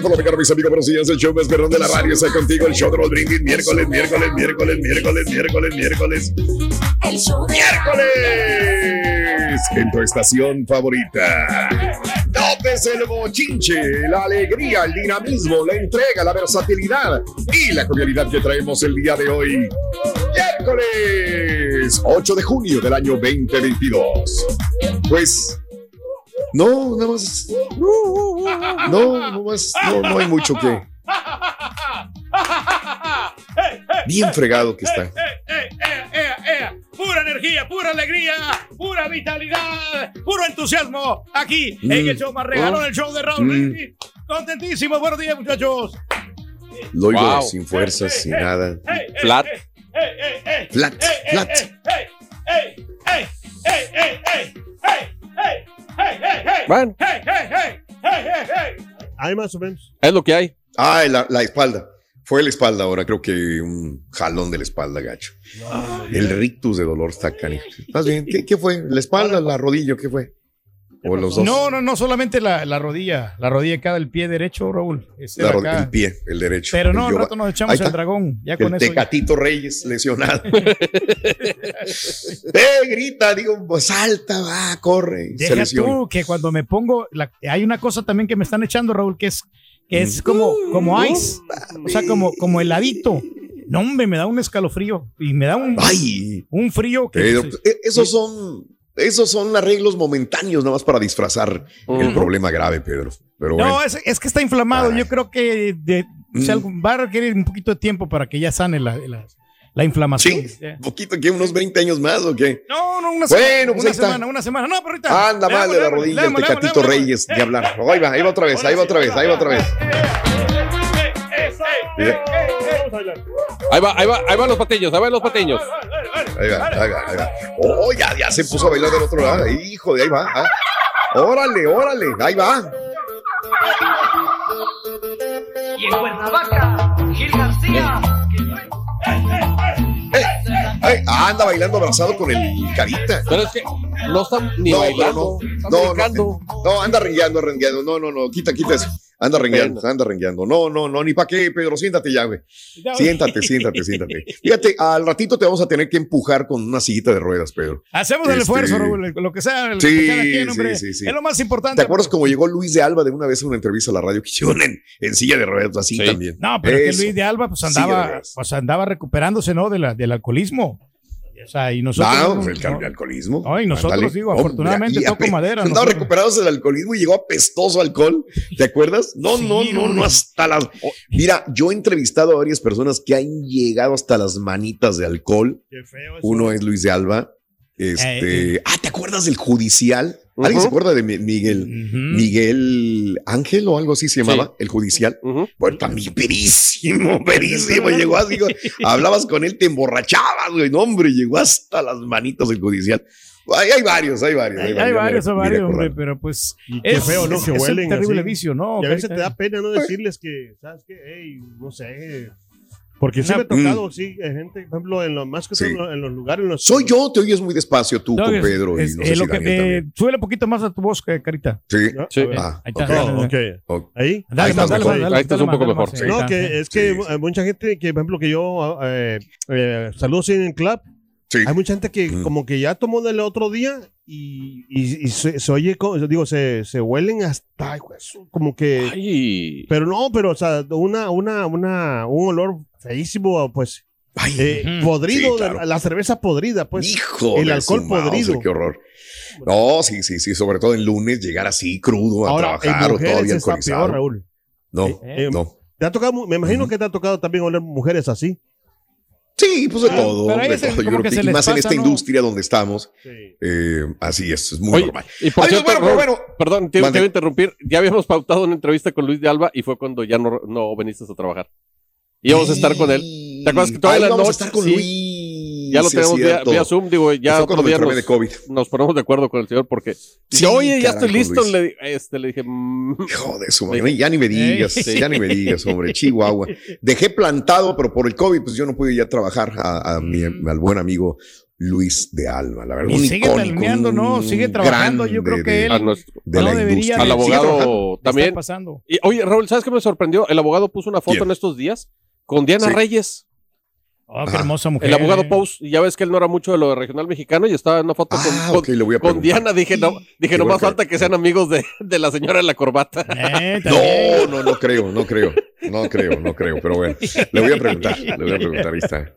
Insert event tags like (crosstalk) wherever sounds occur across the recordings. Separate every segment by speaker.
Speaker 1: por lo que mis amigos, buenos días. El show más perrón de la radio está contigo. El show de los brindis. Miércoles, miércoles, miércoles, miércoles, miércoles, miércoles. ¡Miércoles! En tu estación favorita. Notes el bochinche, la alegría, el dinamismo, la entrega, la versatilidad y la jovialidad que traemos el día de hoy. Miércoles 8 de junio del año 2022. Pues no, nada más. No, no más. No, no hay mucho que. Bien fregado que está.
Speaker 2: ¡Eh, eh, eh, eh! Pura energía, pura alegría, pura vitalidad, puro entusiasmo. Aquí en el show más regalón,
Speaker 1: Oh.
Speaker 2: el show de Raúl.
Speaker 1: Mm.
Speaker 2: Contentísimo, buenos días, muchachos.
Speaker 1: Lo oigo
Speaker 3: Wow.
Speaker 1: sin fuerzas, sin nada.
Speaker 2: Hey, hey,
Speaker 3: Flat.
Speaker 1: Flat,
Speaker 2: hey, hey,
Speaker 1: flat.
Speaker 2: hey, hey, hey, hey, hey, hey, hey, hey, hey, hey, hey, hey,
Speaker 3: Bueno.
Speaker 4: Hay más o menos.
Speaker 3: Es lo que hay.
Speaker 1: Ay, la, la espalda. Fue la espalda ahora, creo que un jalón de la espalda, gacho. El rictus de dolor está canijo. Más bien, ¿qué, qué fue? ¿La espalda, la rodilla, qué fue? O los dos.
Speaker 2: No, no, no solamente la, la rodilla, la rodilla cada el pie derecho, Raúl.
Speaker 1: La
Speaker 2: de
Speaker 1: ro-
Speaker 2: acá.
Speaker 1: el pie, el derecho.
Speaker 2: Pero no, al rato nos echamos el dragón. Ya con
Speaker 1: el
Speaker 2: eso. ya.
Speaker 1: Tecatito Reyes lesionado. (laughs) eh, grita, digo, pues, salta, va, corre. se
Speaker 2: Deja
Speaker 1: lesiona.
Speaker 2: tú que cuando me pongo, la- hay una cosa también que me están echando, Raúl, que es, que es como, como ice, o sea, como, como heladito. No, hombre, me da un escalofrío y me da un,
Speaker 1: Ay,
Speaker 2: un frío que
Speaker 1: Pero,
Speaker 2: dices,
Speaker 1: eh, esos son, esos son arreglos momentáneos, nada más para disfrazar el problema grave, Pedro. Pero bueno,
Speaker 2: No, es, es que está inflamado.
Speaker 1: Ay.
Speaker 2: Yo creo que de, o sea,
Speaker 1: Mm.
Speaker 2: va a requerir un poquito de tiempo para que ya sane la, la, la inflamación.
Speaker 1: sí, un poquito, ¿qué? ¿Unos 20 años más o qué?
Speaker 2: No, no, una
Speaker 1: Bueno,
Speaker 2: semana.
Speaker 1: pues
Speaker 2: una
Speaker 1: ahí está.
Speaker 2: semana, una semana. No, pero ahorita.
Speaker 1: Anda mal de la rodilla el Tecatito. Reyes de hablar. Ahí va, ahí va otra vez, ahí va otra vez, ahí va otra vez.
Speaker 3: Ahí va, ahí va, ahí van los pateños, ahí van los pateños.
Speaker 1: Ahí va, ahí va, ahí va. Oh, ya, ya se puso a bailar del otro lado. Hijo de ahí va. ah. Órale, órale, ahí va.
Speaker 5: Y en Cuernavaca, Gil García.
Speaker 1: Ay, anda bailando abrazado con el carita.
Speaker 3: Pero es que no están ni
Speaker 1: No,
Speaker 3: bailando,
Speaker 1: no, no,
Speaker 3: brincando.
Speaker 1: no, no, anda rengueando, rengueando. No, no, no, quita, quita eso. Anda rengueando, anda rengueando. No, no, no, ni para qué, Pedro. Siéntate ya, güey. Siéntate, siéntate, siéntate. Fíjate, al ratito te vamos a tener que empujar con una sillita de ruedas, Pedro.
Speaker 2: Hacemos el
Speaker 1: Este-
Speaker 2: esfuerzo, Raúl, lo que sea, lo
Speaker 1: Sí,
Speaker 2: que cada quien, hombre.
Speaker 1: sí, sí, sí.
Speaker 2: Es lo más importante.
Speaker 1: ¿Te acuerdas cómo llegó Luis de Alba de una vez a una entrevista a la radio que hicieron en, en silla de ruedas? Así
Speaker 3: Sí.
Speaker 1: también.
Speaker 2: No, pero que
Speaker 1: Eso.
Speaker 2: Luis de Alba pues
Speaker 1: de
Speaker 2: andaba, pues andaba recuperándose, ¿no? De la, del alcoholismo. O sea, y nosotros.
Speaker 1: No,
Speaker 2: no,
Speaker 1: el,
Speaker 2: no.
Speaker 1: alcoholismo.
Speaker 2: No, y nosotros, digo, afortunadamente
Speaker 1: y
Speaker 2: toco madera, (laughs)
Speaker 1: recuperados del alcoholismo y llegó apestoso alcohol. ¿Te acuerdas? No,
Speaker 2: Sí,
Speaker 1: no, no, no, hasta las. Mira, yo he entrevistado a varias personas que han llegado hasta las manitas de alcohol.
Speaker 2: Qué feo eso.
Speaker 1: Uno es Luis de Alba. Este.
Speaker 2: Eh,
Speaker 1: Ah, ¿te acuerdas del judicial? ¿Alguien se acuerda de Mi- Miguel? Miguel Ángel o algo así se llamaba, el judicial.
Speaker 3: Ujú.
Speaker 1: Bueno, también perísimo, (laughs) perísimo. Llegó así, hablabas con él, te emborrachabas, güey. No, hombre, llegó hasta las manitas del judicial. Hay, hay varios, hay varios.
Speaker 2: Hay, varios, hay varios, hombre, pero pues.
Speaker 4: Y qué
Speaker 2: Es,
Speaker 4: feo, ¿no?
Speaker 2: es-
Speaker 4: Que
Speaker 2: es un
Speaker 4: huelen
Speaker 2: terrible
Speaker 4: así.
Speaker 2: vicio, ¿no?
Speaker 4: Y a veces te da pena no decirles que, ¿sabes qué? Ey, no sé. Porque sí me ha tocado, sí, hay gente, por ejemplo, en los, más que
Speaker 1: Sí.
Speaker 4: en los, en los lugares. En los,
Speaker 1: Soy yo, te oyes muy despacio tú
Speaker 2: No,
Speaker 1: con
Speaker 2: es-
Speaker 1: Pedro
Speaker 2: es-
Speaker 1: y no
Speaker 2: eh,
Speaker 1: sé
Speaker 2: lo
Speaker 1: si
Speaker 2: que,
Speaker 1: Daniel
Speaker 2: eh,
Speaker 1: también.
Speaker 2: súbele un poquito más a tu voz, eh, Carita.
Speaker 1: Sí. Ah,
Speaker 2: Ahí está,
Speaker 1: ok.
Speaker 2: dale,
Speaker 4: Oh,
Speaker 2: dale.
Speaker 4: ok.
Speaker 1: Ok.
Speaker 4: Ahí.
Speaker 2: Dale,
Speaker 1: estás
Speaker 2: dale,
Speaker 1: mejor.
Speaker 2: dale,
Speaker 3: Ahí estás
Speaker 2: dale
Speaker 3: un poco mejor. Sí.
Speaker 4: No,
Speaker 2: ahí
Speaker 4: que
Speaker 2: está.
Speaker 4: es que mucha gente que, por ejemplo, que yo eh, eh, saludo en el club.
Speaker 1: Sí.
Speaker 4: Hay mucha gente que
Speaker 1: Mm.
Speaker 4: como que ya tomó del otro día y, y- y se, se oye, digo, se, se huelen hasta como que...
Speaker 3: Ay.
Speaker 4: Pero no, pero o sea, una, una, una, un olor feísimo, pues,
Speaker 1: Ay,
Speaker 4: eh, podrido,
Speaker 1: Sí, claro.
Speaker 4: la, la cerveza podrida, pues.
Speaker 1: hijo
Speaker 4: el alcohol
Speaker 1: su Mauser,
Speaker 4: podrido.
Speaker 1: Qué horror. No, sí, sí, sí. Sobre todo en lunes, llegar así crudo a
Speaker 4: Ahora,
Speaker 1: trabajar o todavía alcoholizado.
Speaker 4: peor, Raúl.
Speaker 1: No,
Speaker 4: Eh,
Speaker 1: no.
Speaker 4: Te ha tocado, me imagino que te ha tocado también oler mujeres así.
Speaker 1: Sí, pues de
Speaker 2: Ah,
Speaker 1: todo.
Speaker 2: pero
Speaker 1: de
Speaker 2: el-
Speaker 1: todo. Yo creo
Speaker 2: que
Speaker 1: que,
Speaker 2: se
Speaker 1: y
Speaker 2: les
Speaker 1: más en esta
Speaker 2: ¿no?
Speaker 1: industria donde estamos,
Speaker 4: Sí.
Speaker 1: eh, así es, es muy
Speaker 3: Oye,
Speaker 1: normal.
Speaker 3: y por cierto,
Speaker 1: bueno,
Speaker 3: Raúl,
Speaker 1: bueno.
Speaker 3: perdón, te, te voy a interrumpir. Ya habíamos pautado una entrevista con Luis de Alba y fue cuando ya no, no viniste a trabajar. Íbamos a estar con él. ¿Te acuerdas que toda la
Speaker 1: vamos a
Speaker 3: noche?
Speaker 1: estar con
Speaker 3: Sí.
Speaker 1: Luis.
Speaker 3: Ya lo
Speaker 1: sí,
Speaker 3: tenemos vía, vía Zoom, digo, ya otro
Speaker 1: cuando me
Speaker 3: día nos,
Speaker 1: de COVID.
Speaker 3: nos ponemos de acuerdo con el señor porque
Speaker 1: Sí,
Speaker 3: dice, oye, ya estoy listo. Le, este, le dije, mm,
Speaker 1: Hijo de su madre, ya ni me digas, (laughs) ya ni me digas, hombre, Chihuahua. Dejé plantado, pero por el COVID, pues yo no pude ya trabajar a, a mi, al buen amigo Luis de Alba, la verdad.
Speaker 2: Y
Speaker 1: un
Speaker 2: sigue talemeando, ¿no? Sigue trabajando, yo creo que
Speaker 1: de-
Speaker 2: él-
Speaker 3: a nuestro-
Speaker 1: de
Speaker 2: no
Speaker 1: la
Speaker 2: debería
Speaker 1: industria.
Speaker 3: al abogado
Speaker 2: ¿Qué
Speaker 3: también. Y, oye, Raúl, ¿sabes qué me sorprendió? El abogado puso una foto
Speaker 1: ¿Quién?
Speaker 3: en estos días con Diana
Speaker 1: Sí.
Speaker 3: Reyes,
Speaker 2: Oh, qué hermosa mujer.
Speaker 3: el abogado
Speaker 2: eh.
Speaker 3: Post. Ya ves que él no era mucho de lo regional mexicano y estaba en una foto
Speaker 1: Ah,
Speaker 3: con,
Speaker 1: ok, le voy a
Speaker 3: con, con. Diana. Dije, no, dije, no más falta que sean amigos de, de la señora de la corbata. (laughs)
Speaker 2: Eh.
Speaker 1: No, no, no creo, no creo, no creo, no creo, pero bueno, le voy a preguntar, le voy a preguntar, ahí está.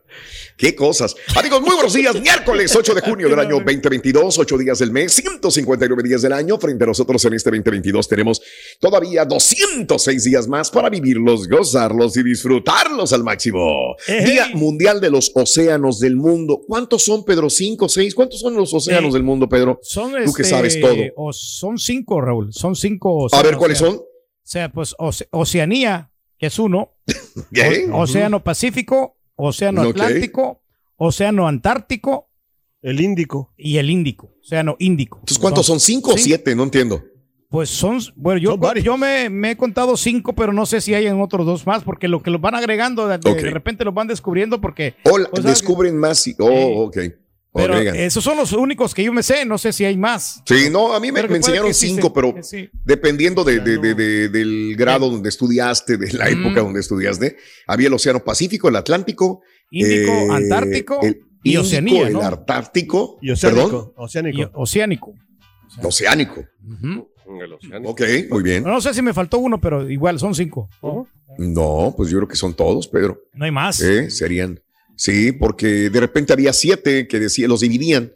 Speaker 1: ¿Qué cosas? Amigos, muy buenos días, miércoles 8 de junio del año 2022, 8 días del mes, 159 días del año, frente a nosotros en este 2022 tenemos todavía 206 días más para vivirlos, gozarlos y disfrutarlos al máximo. Día Mundial de los Océanos del Mundo. ¿Cuántos son, Pedro? ¿Cinco, seis? ¿Cuántos son los océanos
Speaker 2: Eh,
Speaker 1: del mundo, Pedro?
Speaker 2: Son
Speaker 1: Tú que
Speaker 2: este,
Speaker 1: sabes todo.
Speaker 2: o son cinco, Raúl. Son cinco.
Speaker 1: A ver,
Speaker 2: océanos,
Speaker 1: ¿cuáles son?
Speaker 2: O sea, pues Oce- Oceanía, que es uno. (laughs)
Speaker 1: ¿Qué?
Speaker 2: O- Océano Pacífico, Océano. Atlántico, Océano Antártico
Speaker 4: El Índico.
Speaker 2: y el Índico. Océano Índico.
Speaker 1: Entonces, ¿cuántos son? ¿Cinco o siete? No entiendo.
Speaker 2: Pues son, bueno, yo,
Speaker 4: Son
Speaker 2: yo me, me he contado cinco, pero no sé si hay en otros dos más, porque lo que los van agregando, de, repente los van descubriendo, porque.
Speaker 1: Hola,
Speaker 2: o sea,
Speaker 1: descubren más. y- oh,
Speaker 2: Eh,
Speaker 1: ok.
Speaker 2: Pero esos son los únicos que yo me sé, no sé si hay más.
Speaker 1: Sí, no, a mí me, enseñaron cinco, pero
Speaker 2: sí.
Speaker 1: dependiendo de,
Speaker 4: Ya
Speaker 1: de-
Speaker 4: no.
Speaker 1: de- de- del grado donde estudiaste, de la época
Speaker 2: Mm.
Speaker 1: donde estudiaste, había el Océano Pacífico, el Atlántico,
Speaker 2: Índico,
Speaker 1: eh,
Speaker 2: Antártico
Speaker 1: el
Speaker 2: y
Speaker 1: Índico,
Speaker 2: Oceanía,
Speaker 1: el
Speaker 2: ¿no?
Speaker 1: Antártico,
Speaker 4: Y Oceánico.
Speaker 1: perdón,
Speaker 4: Oceánico.
Speaker 2: Y oceánico.
Speaker 1: Oceánico.
Speaker 3: En el océano.
Speaker 1: Ok, muy bien.
Speaker 2: No sé si me faltó uno, pero igual son cinco.
Speaker 1: No, pues yo creo que son todos, Pedro.
Speaker 2: No hay más.
Speaker 1: Eh, serían. Sí, porque de repente había siete que decía, los dividían.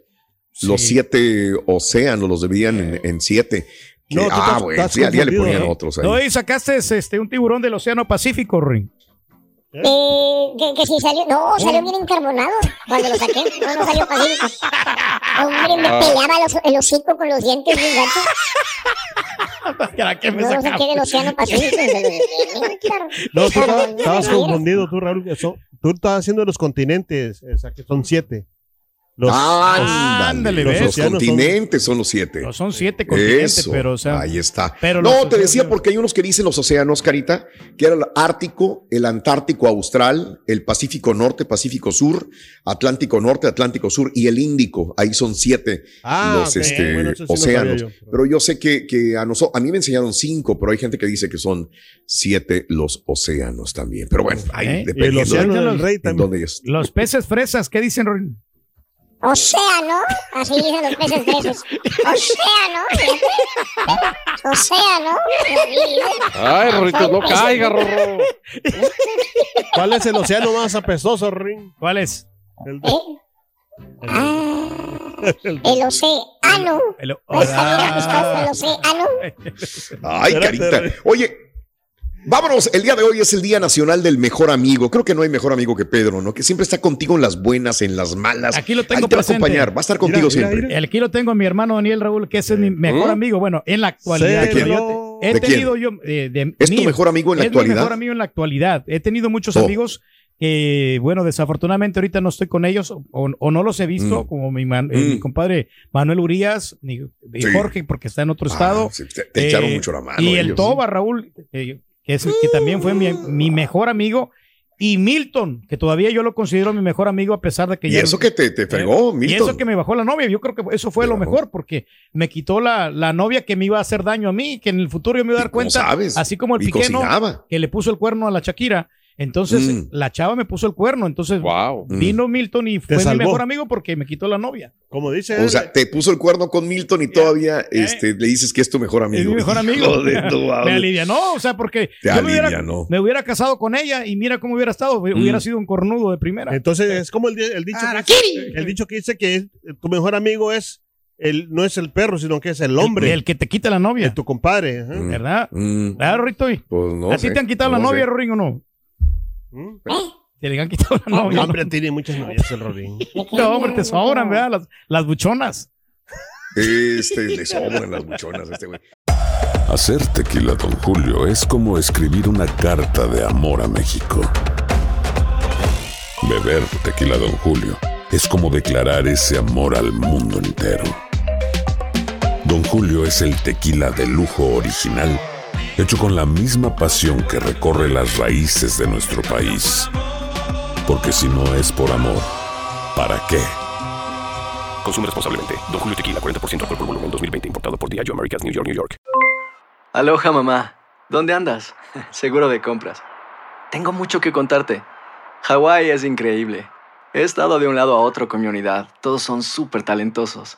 Speaker 1: Los siete océanos los dividían en, en siete. Que-
Speaker 4: No, tú
Speaker 1: ah, bueno, sí, al día le ponían
Speaker 4: ¿eh?
Speaker 1: otros ahí.
Speaker 2: No, y sacaste este, un tiburón del Océano Pacífico, Ring.
Speaker 6: Eh, que, que si salió, no, salió bien encarbonado cuando lo saqué, no, no salió pacífico. Hombre, me peleaba los, el hocico con los dientes gacho.
Speaker 2: ¿Para qué me
Speaker 6: No lo saqué del océano Pacífico.
Speaker 4: No, tú estabas, confundido, tú, Raúl. tú estabas haciendo los continentes, o sea, que son siete. Los,
Speaker 1: Ándale,
Speaker 4: los
Speaker 1: los
Speaker 4: océanos son-
Speaker 1: continentes son, los siete.
Speaker 2: No son siete continentes,
Speaker 1: Eso,
Speaker 2: pero o sea,
Speaker 1: ahí está.
Speaker 2: pero
Speaker 1: no, te decía porque hay unos que dicen los océanos, Carita, que era el Ártico, el Antártico Austral, el Pacífico Norte, Pacífico Sur, Atlántico Norte, Atlántico Sur y el Índico. Ahí son siete
Speaker 4: Ah,
Speaker 1: los este,
Speaker 4: Bueno, sí
Speaker 1: océanos.
Speaker 4: yo.
Speaker 1: pero yo sé que, que a nosotros, a mí me enseñaron cinco, pero hay gente que dice que son siete los océanos también. Pero bueno, ahí
Speaker 2: ¿Eh?
Speaker 1: dependiendo
Speaker 4: Y el océano
Speaker 1: de-
Speaker 4: del rey también.
Speaker 2: Los peces fresas, ¿qué dicen, Rorín?
Speaker 6: Océano, así dicen los peces fresas. Océano, fíjate. Océano.
Speaker 3: Ay, Rorrito, no caiga, Rorro.
Speaker 4: ¿Cuál es el océano más apestoso, Ring?
Speaker 2: ¿Cuál es?
Speaker 4: El,
Speaker 6: ¿Eh? Ah, el océano.
Speaker 2: El- Ah.
Speaker 6: océano.
Speaker 1: Ay, carita. Oye, vámonos. El día de hoy es el Día Nacional del Mejor Amigo. Creo que no hay mejor amigo que Pedro, ¿no? Que siempre está contigo en las buenas, en las malas.
Speaker 2: Aquí lo tengo
Speaker 1: Ahí te va a acompañar. Va a estar contigo
Speaker 4: Mira, mira,
Speaker 1: siempre.
Speaker 4: mira.
Speaker 2: Aquí lo tengo a mi hermano Daniel Raúl, que ese es mi mejor
Speaker 3: ¿Mm?
Speaker 2: amigo. Bueno, en la actualidad.
Speaker 4: ¿De quién?
Speaker 2: yo te- he
Speaker 1: ¿De quién?
Speaker 2: tenido yo. eh, de-
Speaker 1: ¿Es tu mejor amigo en la
Speaker 2: es
Speaker 1: actualidad?
Speaker 2: mi mejor amigo en la actualidad. He tenido muchos
Speaker 1: Oh.
Speaker 2: amigos que, bueno, desafortunadamente ahorita no estoy con ellos o, o no los he visto,
Speaker 1: Mm.
Speaker 2: como mi, man- eh,
Speaker 1: Mm.
Speaker 2: mi compadre Manuel Urias, ni, y
Speaker 1: Sí.
Speaker 2: Jorge, porque está en otro
Speaker 1: Ah,
Speaker 2: estado.
Speaker 1: sí, te, te echaron
Speaker 2: Eh,
Speaker 1: mucho la mano.
Speaker 2: y el. Toba, Raúl, eh, es, que también fue mi, mi mejor amigo. Y Milton, que todavía yo lo considero mi mejor amigo a pesar de que
Speaker 1: Y
Speaker 2: ya...
Speaker 1: eso que te, te fregó,
Speaker 2: Y
Speaker 1: Milton.
Speaker 2: eso que me bajó la novia, yo creo que eso fue
Speaker 1: Te
Speaker 2: lo
Speaker 1: bajó.
Speaker 2: mejor, porque me quitó la, la novia que me iba a hacer daño a mí, que en el futuro yo me iba a dar
Speaker 1: ¿Y
Speaker 2: cuenta,
Speaker 1: sabes?
Speaker 2: así como el
Speaker 1: Y
Speaker 2: Piqué, ¿no? que le puso el cuerno a la Shakira. Entonces,
Speaker 1: Mm.
Speaker 2: la chava me puso el cuerno. Entonces,
Speaker 3: Wow.
Speaker 2: Vino Milton y fue mi mejor amigo porque me quitó la novia.
Speaker 4: Como dice
Speaker 1: O
Speaker 4: él,
Speaker 1: sea, te puso el cuerno con Milton y todavía este, le dices que es tu mejor amigo.
Speaker 2: Es mi mejor (laughs) amigo.
Speaker 1: De tu
Speaker 2: me alivianó, o sea, porque
Speaker 1: Te
Speaker 2: yo me hubiera,
Speaker 1: alivianó.
Speaker 2: me hubiera casado con ella y mira cómo hubiera estado. Hubiera
Speaker 1: Mm.
Speaker 2: sido un cornudo de primera.
Speaker 4: entonces es como el, el dicho que dice, el dicho que dice que es- tu mejor amigo es el no es el perro, sino que es el hombre,
Speaker 2: El, el que te quita la novia.
Speaker 4: el tu compadre.
Speaker 1: Mm.
Speaker 2: ¿Verdad?
Speaker 1: Mm,
Speaker 2: ¿Verdad, Rito?
Speaker 1: pues no
Speaker 2: ¿A ti
Speaker 1: sé,
Speaker 2: te han quitado la
Speaker 1: no
Speaker 2: novia. Rorín, o no?
Speaker 4: ¿Mm?
Speaker 2: Te le han quitado la novia.
Speaker 4: No, hombre, tiene muchas novias el Rorín. (laughs)
Speaker 2: No, hombre, te sobran, ¿verdad? Las, las buchonas.
Speaker 1: Este, le sobran las buchonas a este güey.
Speaker 7: Hacer tequila, Don Julio, es como escribir una carta de amor a México. Beber tequila, Don Julio, es como declarar ese amor al mundo entero. Don Julio es el tequila de lujo original, hecho con la misma pasión que recorre las raíces de nuestro país. Porque si no es por amor, ¿para qué?
Speaker 8: Consume responsablemente. Don Julio Tequila, 40% alcohol por volumen, 2020. Importado por Diageo Americas, New York, New York.
Speaker 9: Aloha mamá, ¿dónde andas? (laughs) Seguro de compras. Tengo mucho que contarte. Hawái es increíble. He estado de un lado a otro con mi unidad. Todos son súper talentosos.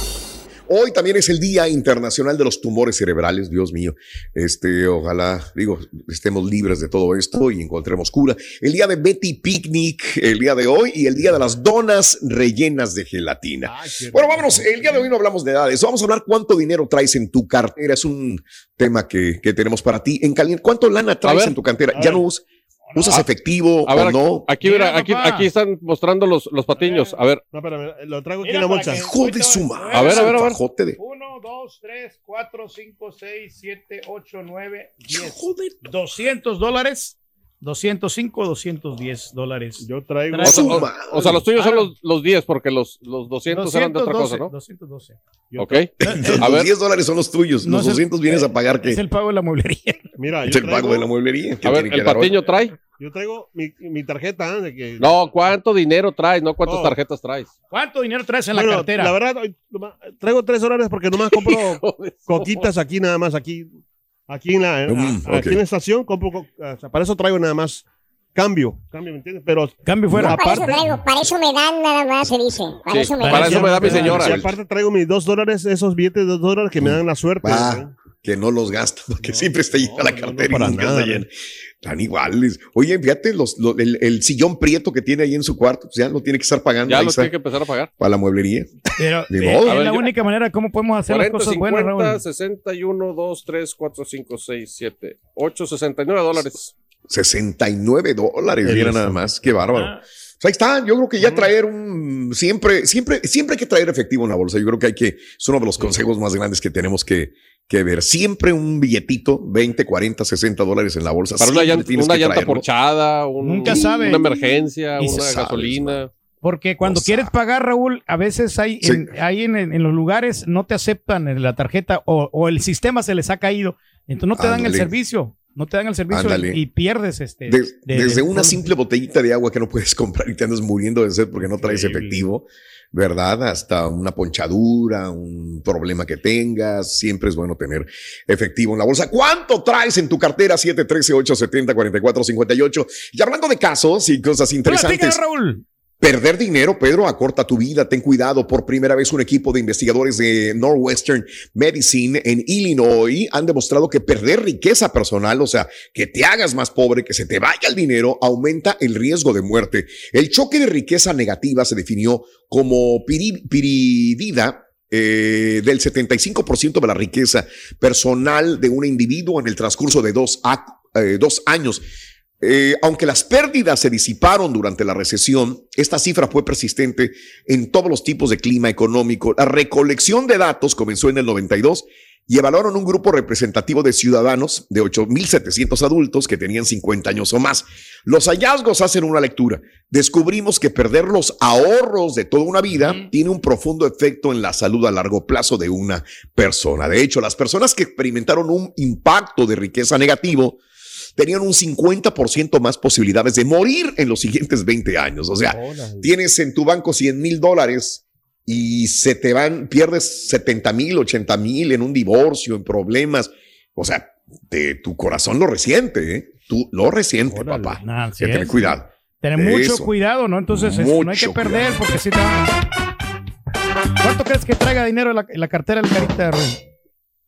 Speaker 1: Hoy también es el Día Internacional de los Tumores Cerebrales, Dios mío. Este, ojalá, digo, estemos libres de todo esto y encontremos cura. El día de Betty Picnic, el día de hoy, y el día de las donas rellenas de gelatina. Bueno, vámonos. El día de hoy no hablamos de edades. Vamos a hablar cuánto dinero traes en tu cartera. Es un tema que, que tenemos para ti. En caliente, ¿cuánto lana traes en tu cartera? ¿Ya no usas
Speaker 3: A-
Speaker 1: efectivo
Speaker 3: A ver,
Speaker 1: o
Speaker 3: aquí-
Speaker 1: no?
Speaker 3: aquí, mira, aquí, aquí están mostrando los, los patiños. A ver.
Speaker 4: No, espérame, lo traigo aquí en la bolsa.
Speaker 1: Hijo de su madre.
Speaker 3: A ver, a ver, a ver.
Speaker 1: Fajote de-
Speaker 2: 1, 2, 3, 4, 5, 6, 7, 8, 9, 10. 200 dólares. 205, 210 dólares.
Speaker 4: Yo traigo.
Speaker 3: O sea, o- o sea, los tuyos son los, los 10 porque los, los 200 eran de otra cosa,
Speaker 2: 212,
Speaker 3: ¿no?
Speaker 2: 212.
Speaker 3: Ok. (laughs)
Speaker 1: Los
Speaker 3: A ver.
Speaker 1: 10 dólares son los tuyos.
Speaker 2: No
Speaker 1: los
Speaker 2: es el-
Speaker 1: 200 vienes a pagar que
Speaker 2: Es el pago de la mueblería. (laughs)
Speaker 4: Mira,
Speaker 1: es
Speaker 4: yo
Speaker 1: el pago de la mueblería.
Speaker 3: A ver, ¿el patiño trae?
Speaker 4: yo traigo mi, mi tarjeta ¿eh? de que.
Speaker 3: No, ¿cuánto dinero traes? No, ¿cuántas
Speaker 4: Oh.
Speaker 3: tarjetas traes?
Speaker 2: ¿Cuánto dinero traes en la
Speaker 4: Bueno,
Speaker 2: cartera?
Speaker 4: La verdad, traigo tres dólares porque nomás (laughs) compro coquitas aquí nada más, aquí. Aquí en la,
Speaker 1: Mm,
Speaker 4: a- aquí en la estación compro, co- o sea, para eso traigo nada más cambio. Cambio, ¿me entiendes? Pero.
Speaker 2: Cambio
Speaker 6: No, para eso traigo, para eso me dan nada más, se dice. Para eso me dan.
Speaker 4: Y aparte traigo mis dos dólares, esos billetes de dos dólares que me dan la suerte.
Speaker 1: Ah, que no los gasta, porque siempre está llena la cartera. y
Speaker 4: para
Speaker 1: nunca
Speaker 4: nada,
Speaker 1: está llena. Están iguales. Oye, fíjate, los, lo- el, el sillón prieto que tiene ahí en su cuarto, pues ya lo tiene que estar pagando.
Speaker 3: Ya
Speaker 1: ahí
Speaker 3: lo
Speaker 1: está,
Speaker 3: tiene que empezar a pagar.
Speaker 1: Para la mueblería.
Speaker 2: Pero
Speaker 1: Ni
Speaker 2: eh,
Speaker 1: modo.
Speaker 2: es la
Speaker 1: yo-
Speaker 2: única manera cómo podemos hacer
Speaker 3: 40,
Speaker 2: las cosas
Speaker 3: 50,
Speaker 2: buenas, Raúl.
Speaker 3: 61, 2, 3, 4, 5, 6, 7, 8, 69 dólares.
Speaker 1: 69 dólares, mira nada más, qué bárbaro.
Speaker 2: Ah.
Speaker 1: Ahí está, yo creo que ya traer un siempre, siempre, siempre hay que traer efectivo en la bolsa. Yo creo que hay que, es uno de los consejos más grandes que tenemos que, que ver. Siempre un billetito, 20, 40, 60 dólares en la bolsa.
Speaker 3: Para una llanta, una llanta porchada, un-
Speaker 2: Nunca sabe.
Speaker 3: una emergencia,
Speaker 2: Y
Speaker 3: una gasolina.
Speaker 2: Porque cuando quieres pagar, Raúl, a veces hay, en, hay en, en los lugares no te aceptan en la tarjeta o, o el sistema se les ha caído. Entonces no te dan el servicio. No te dan el servicio
Speaker 1: Ándale.
Speaker 2: y, pierdes este.
Speaker 1: Des-
Speaker 2: de-
Speaker 1: desde una simple botellita de agua que no puedes (laughs) comprar y te andas muriendo de sed porque no traes efectivo, ¿verdad? Hasta una ponchadura, un problema que tengas, siempre es bueno tener efectivo en la bolsa. ¿Cuánto traes en tu cartera? 713-870-4458. Y hablando de casos y cosas interesantes.
Speaker 2: Raúl.
Speaker 1: Perder dinero, Pedro, acorta tu vida. Ten cuidado. Por primera vez, un equipo de investigadores de Northwestern Medicine en Illinois han demostrado que perder riqueza personal, o sea, que te hagas más pobre, que se te vaya el dinero, aumenta el riesgo de muerte. El choque de riqueza negativa se definió como piri- piridida eh, del 75% de la riqueza personal de un individuo en el transcurso de dos, eh, dos años. Eh, aunque las pérdidas se disiparon durante la recesión, esta cifra fue persistente en todos los tipos de clima económico. La recolección de datos comenzó en el 92 y evaluaron un grupo representativo de ciudadanos de 8.700 adultos que tenían 50 años o más. Los hallazgos hacen una lectura. Descubrimos que perder los ahorros de toda una vida tiene un profundo efecto en la salud a largo plazo de una persona. De hecho, las personas que experimentaron un impacto de riqueza negativo tenían un 50% más posibilidades de morir en los siguientes 20 años. O sea, tienes en tu banco 100 mil dólares y se te van, pierdes 70 mil, 80 mil en un divorcio, en problemas. O sea, de tu corazón lo resiente, ¿eh? Tú lo resiente, papá.
Speaker 2: Nah, así
Speaker 1: Hay que tener cuidado.
Speaker 2: Tener mucho
Speaker 1: Eso.
Speaker 2: cuidado, ¿no? Entonces este, no hay que perder porque si te van- ¿Cuánto crees que traiga dinero la, la cartera del carita?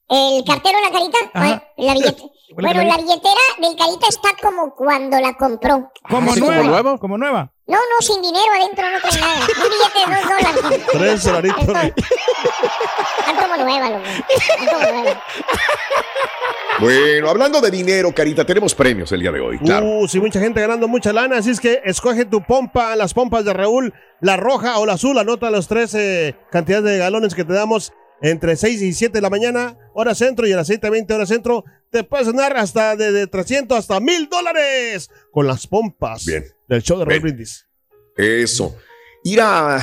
Speaker 6: ¿El cartero en la carita?
Speaker 2: Ajá.
Speaker 6: La billetera.
Speaker 2: Bueno, la
Speaker 6: billetera del carita está como cuando la compró.
Speaker 2: Como nueva, como nueva.
Speaker 6: No, no, sin dinero adentro no trae nada. Un billete de dos dólares.
Speaker 4: Tres dolaritos.
Speaker 6: Están como nueva, loco. Están como nueva.
Speaker 1: Bueno, hablando de dinero, Carita, tenemos premios el día de hoy, claro.
Speaker 4: Uh, sí, mucha gente ganando mucha lana, así es que escoge tu pompa, las pompas de Raúl, la roja o la azul, anota los tres eh, cantidades de galones que te damos entre 6 y 7 de la mañana, hora centro, y a las 7 20 hora centro, te puedes ganar hasta de, de 300 hasta mil dólares con las pompas
Speaker 1: Bien.
Speaker 4: del show de Raúl. Brindis.
Speaker 1: Eso. Ir a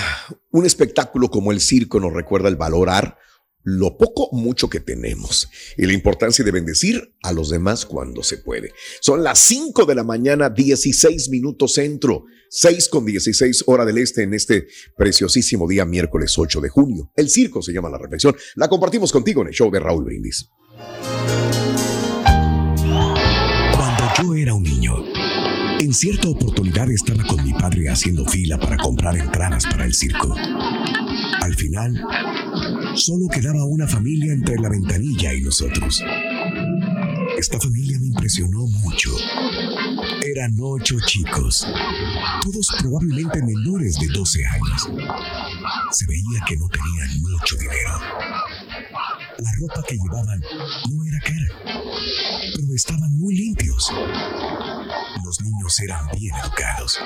Speaker 1: un espectáculo como el circo nos recuerda el valorar lo poco mucho que tenemos y la importancia de bendecir a los demás cuando se puede. Son las 5 de la mañana, 16 minutos centro, 6 con 16 hora del este en este preciosísimo día miércoles 8 de junio. El circo se llama La Reflexión. La compartimos contigo en el show de Raúl Brindis.
Speaker 10: En cierta oportunidad estaba con mi padre haciendo fila para comprar entradas para el circo. Al final, solo quedaba una familia entre la ventanilla y nosotros. Esta familia me impresionó mucho. Eran ocho chicos, todos probablemente menores de 12 años. Se veía que no tenían mucho dinero. La ropa que llevaban no era cara, pero estaban muy limpios. Los niños eran bien educados.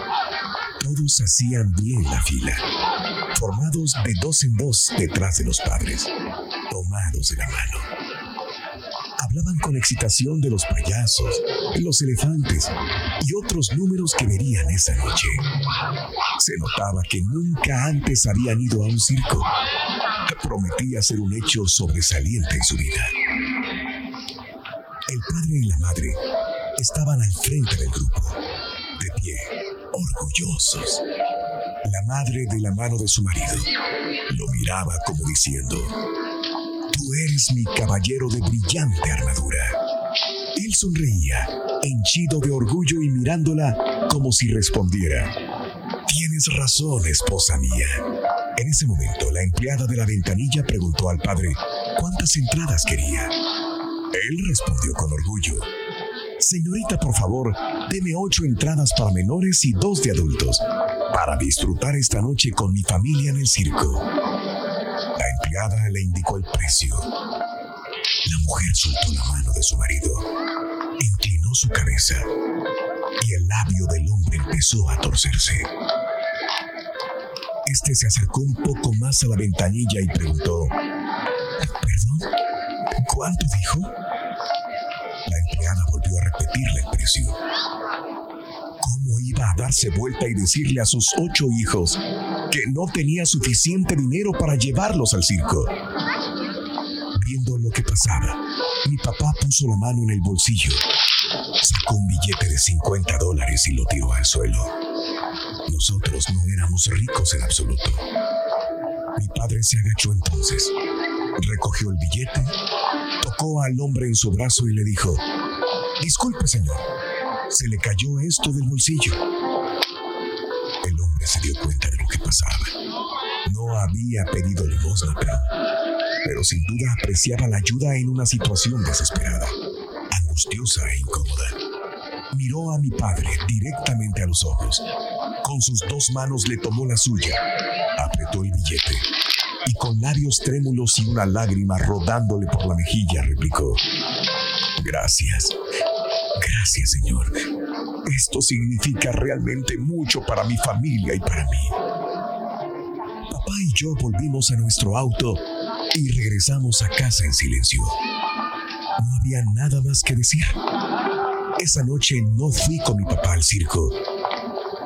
Speaker 10: Todos hacían bien la fila, formados de dos en dos detrás de los padres, tomados de la mano. Hablaban con excitación de los payasos, los elefantes y otros números que verían esa noche. Se notaba que nunca antes habían ido a un circo. Prometía ser un hecho sobresaliente en su vida. El padre y la madre estaban al frente del grupo, de pie, orgullosos. La madre de la mano de su marido lo miraba como diciendo, Tú eres mi caballero de brillante armadura.
Speaker 1: Él sonreía, henchido de orgullo y mirándola como si respondiera, Tienes razón, esposa mía. En ese momento, la empleada de la ventanilla preguntó al padre cuántas entradas quería. Él respondió con orgullo, Señorita, por favor, deme ocho entradas para menores y dos de adultos, para disfrutar esta noche con mi familia en el circo. Le indicó el precio. La mujer soltó la mano de su marido, inclinó su cabeza y el labio del hombre empezó a torcerse. Este se acercó un poco más a la ventanilla y preguntó, ¿Perdón? ¿Cuánto dijo? La empleada volvió a repetirle el precio. ¿Cómo iba a darse vuelta y decirle a sus ocho hijos que no tenía suficiente dinero para llevarlos al circo? Viendo lo que pasaba, mi papá puso la mano en el bolsillo, sacó un billete de 50 dólares y lo tiró al suelo. Nosotros no éramos ricos en absoluto. Mi padre se agachó entonces, recogió el billete, tocó al hombre en su brazo y le dijo, Disculpe señor, se le cayó esto del bolsillo. El hombre se dio cuenta de pasaba. No había pedido limosna, pero, pero sin duda apreciaba la ayuda en una situación desesperada, angustiosa e incómoda. Miró a mi padre directamente a los ojos. Con sus dos manos le tomó la suya, apretó el billete y con labios trémulos y una lágrima rodándole por la mejilla replicó, Gracias, gracias Señor. Esto significa realmente mucho para mi familia y para mí. Y yo volvimos a nuestro auto y regresamos a casa en silencio. No había nada más que decir. Esa noche no fui con mi papá al circo,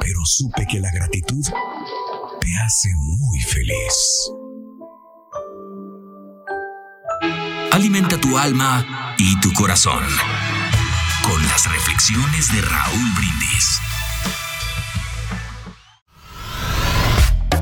Speaker 1: pero supe que la gratitud te hace muy feliz.
Speaker 11: Alimenta tu alma y tu corazón con las reflexiones de Raúl Brindis.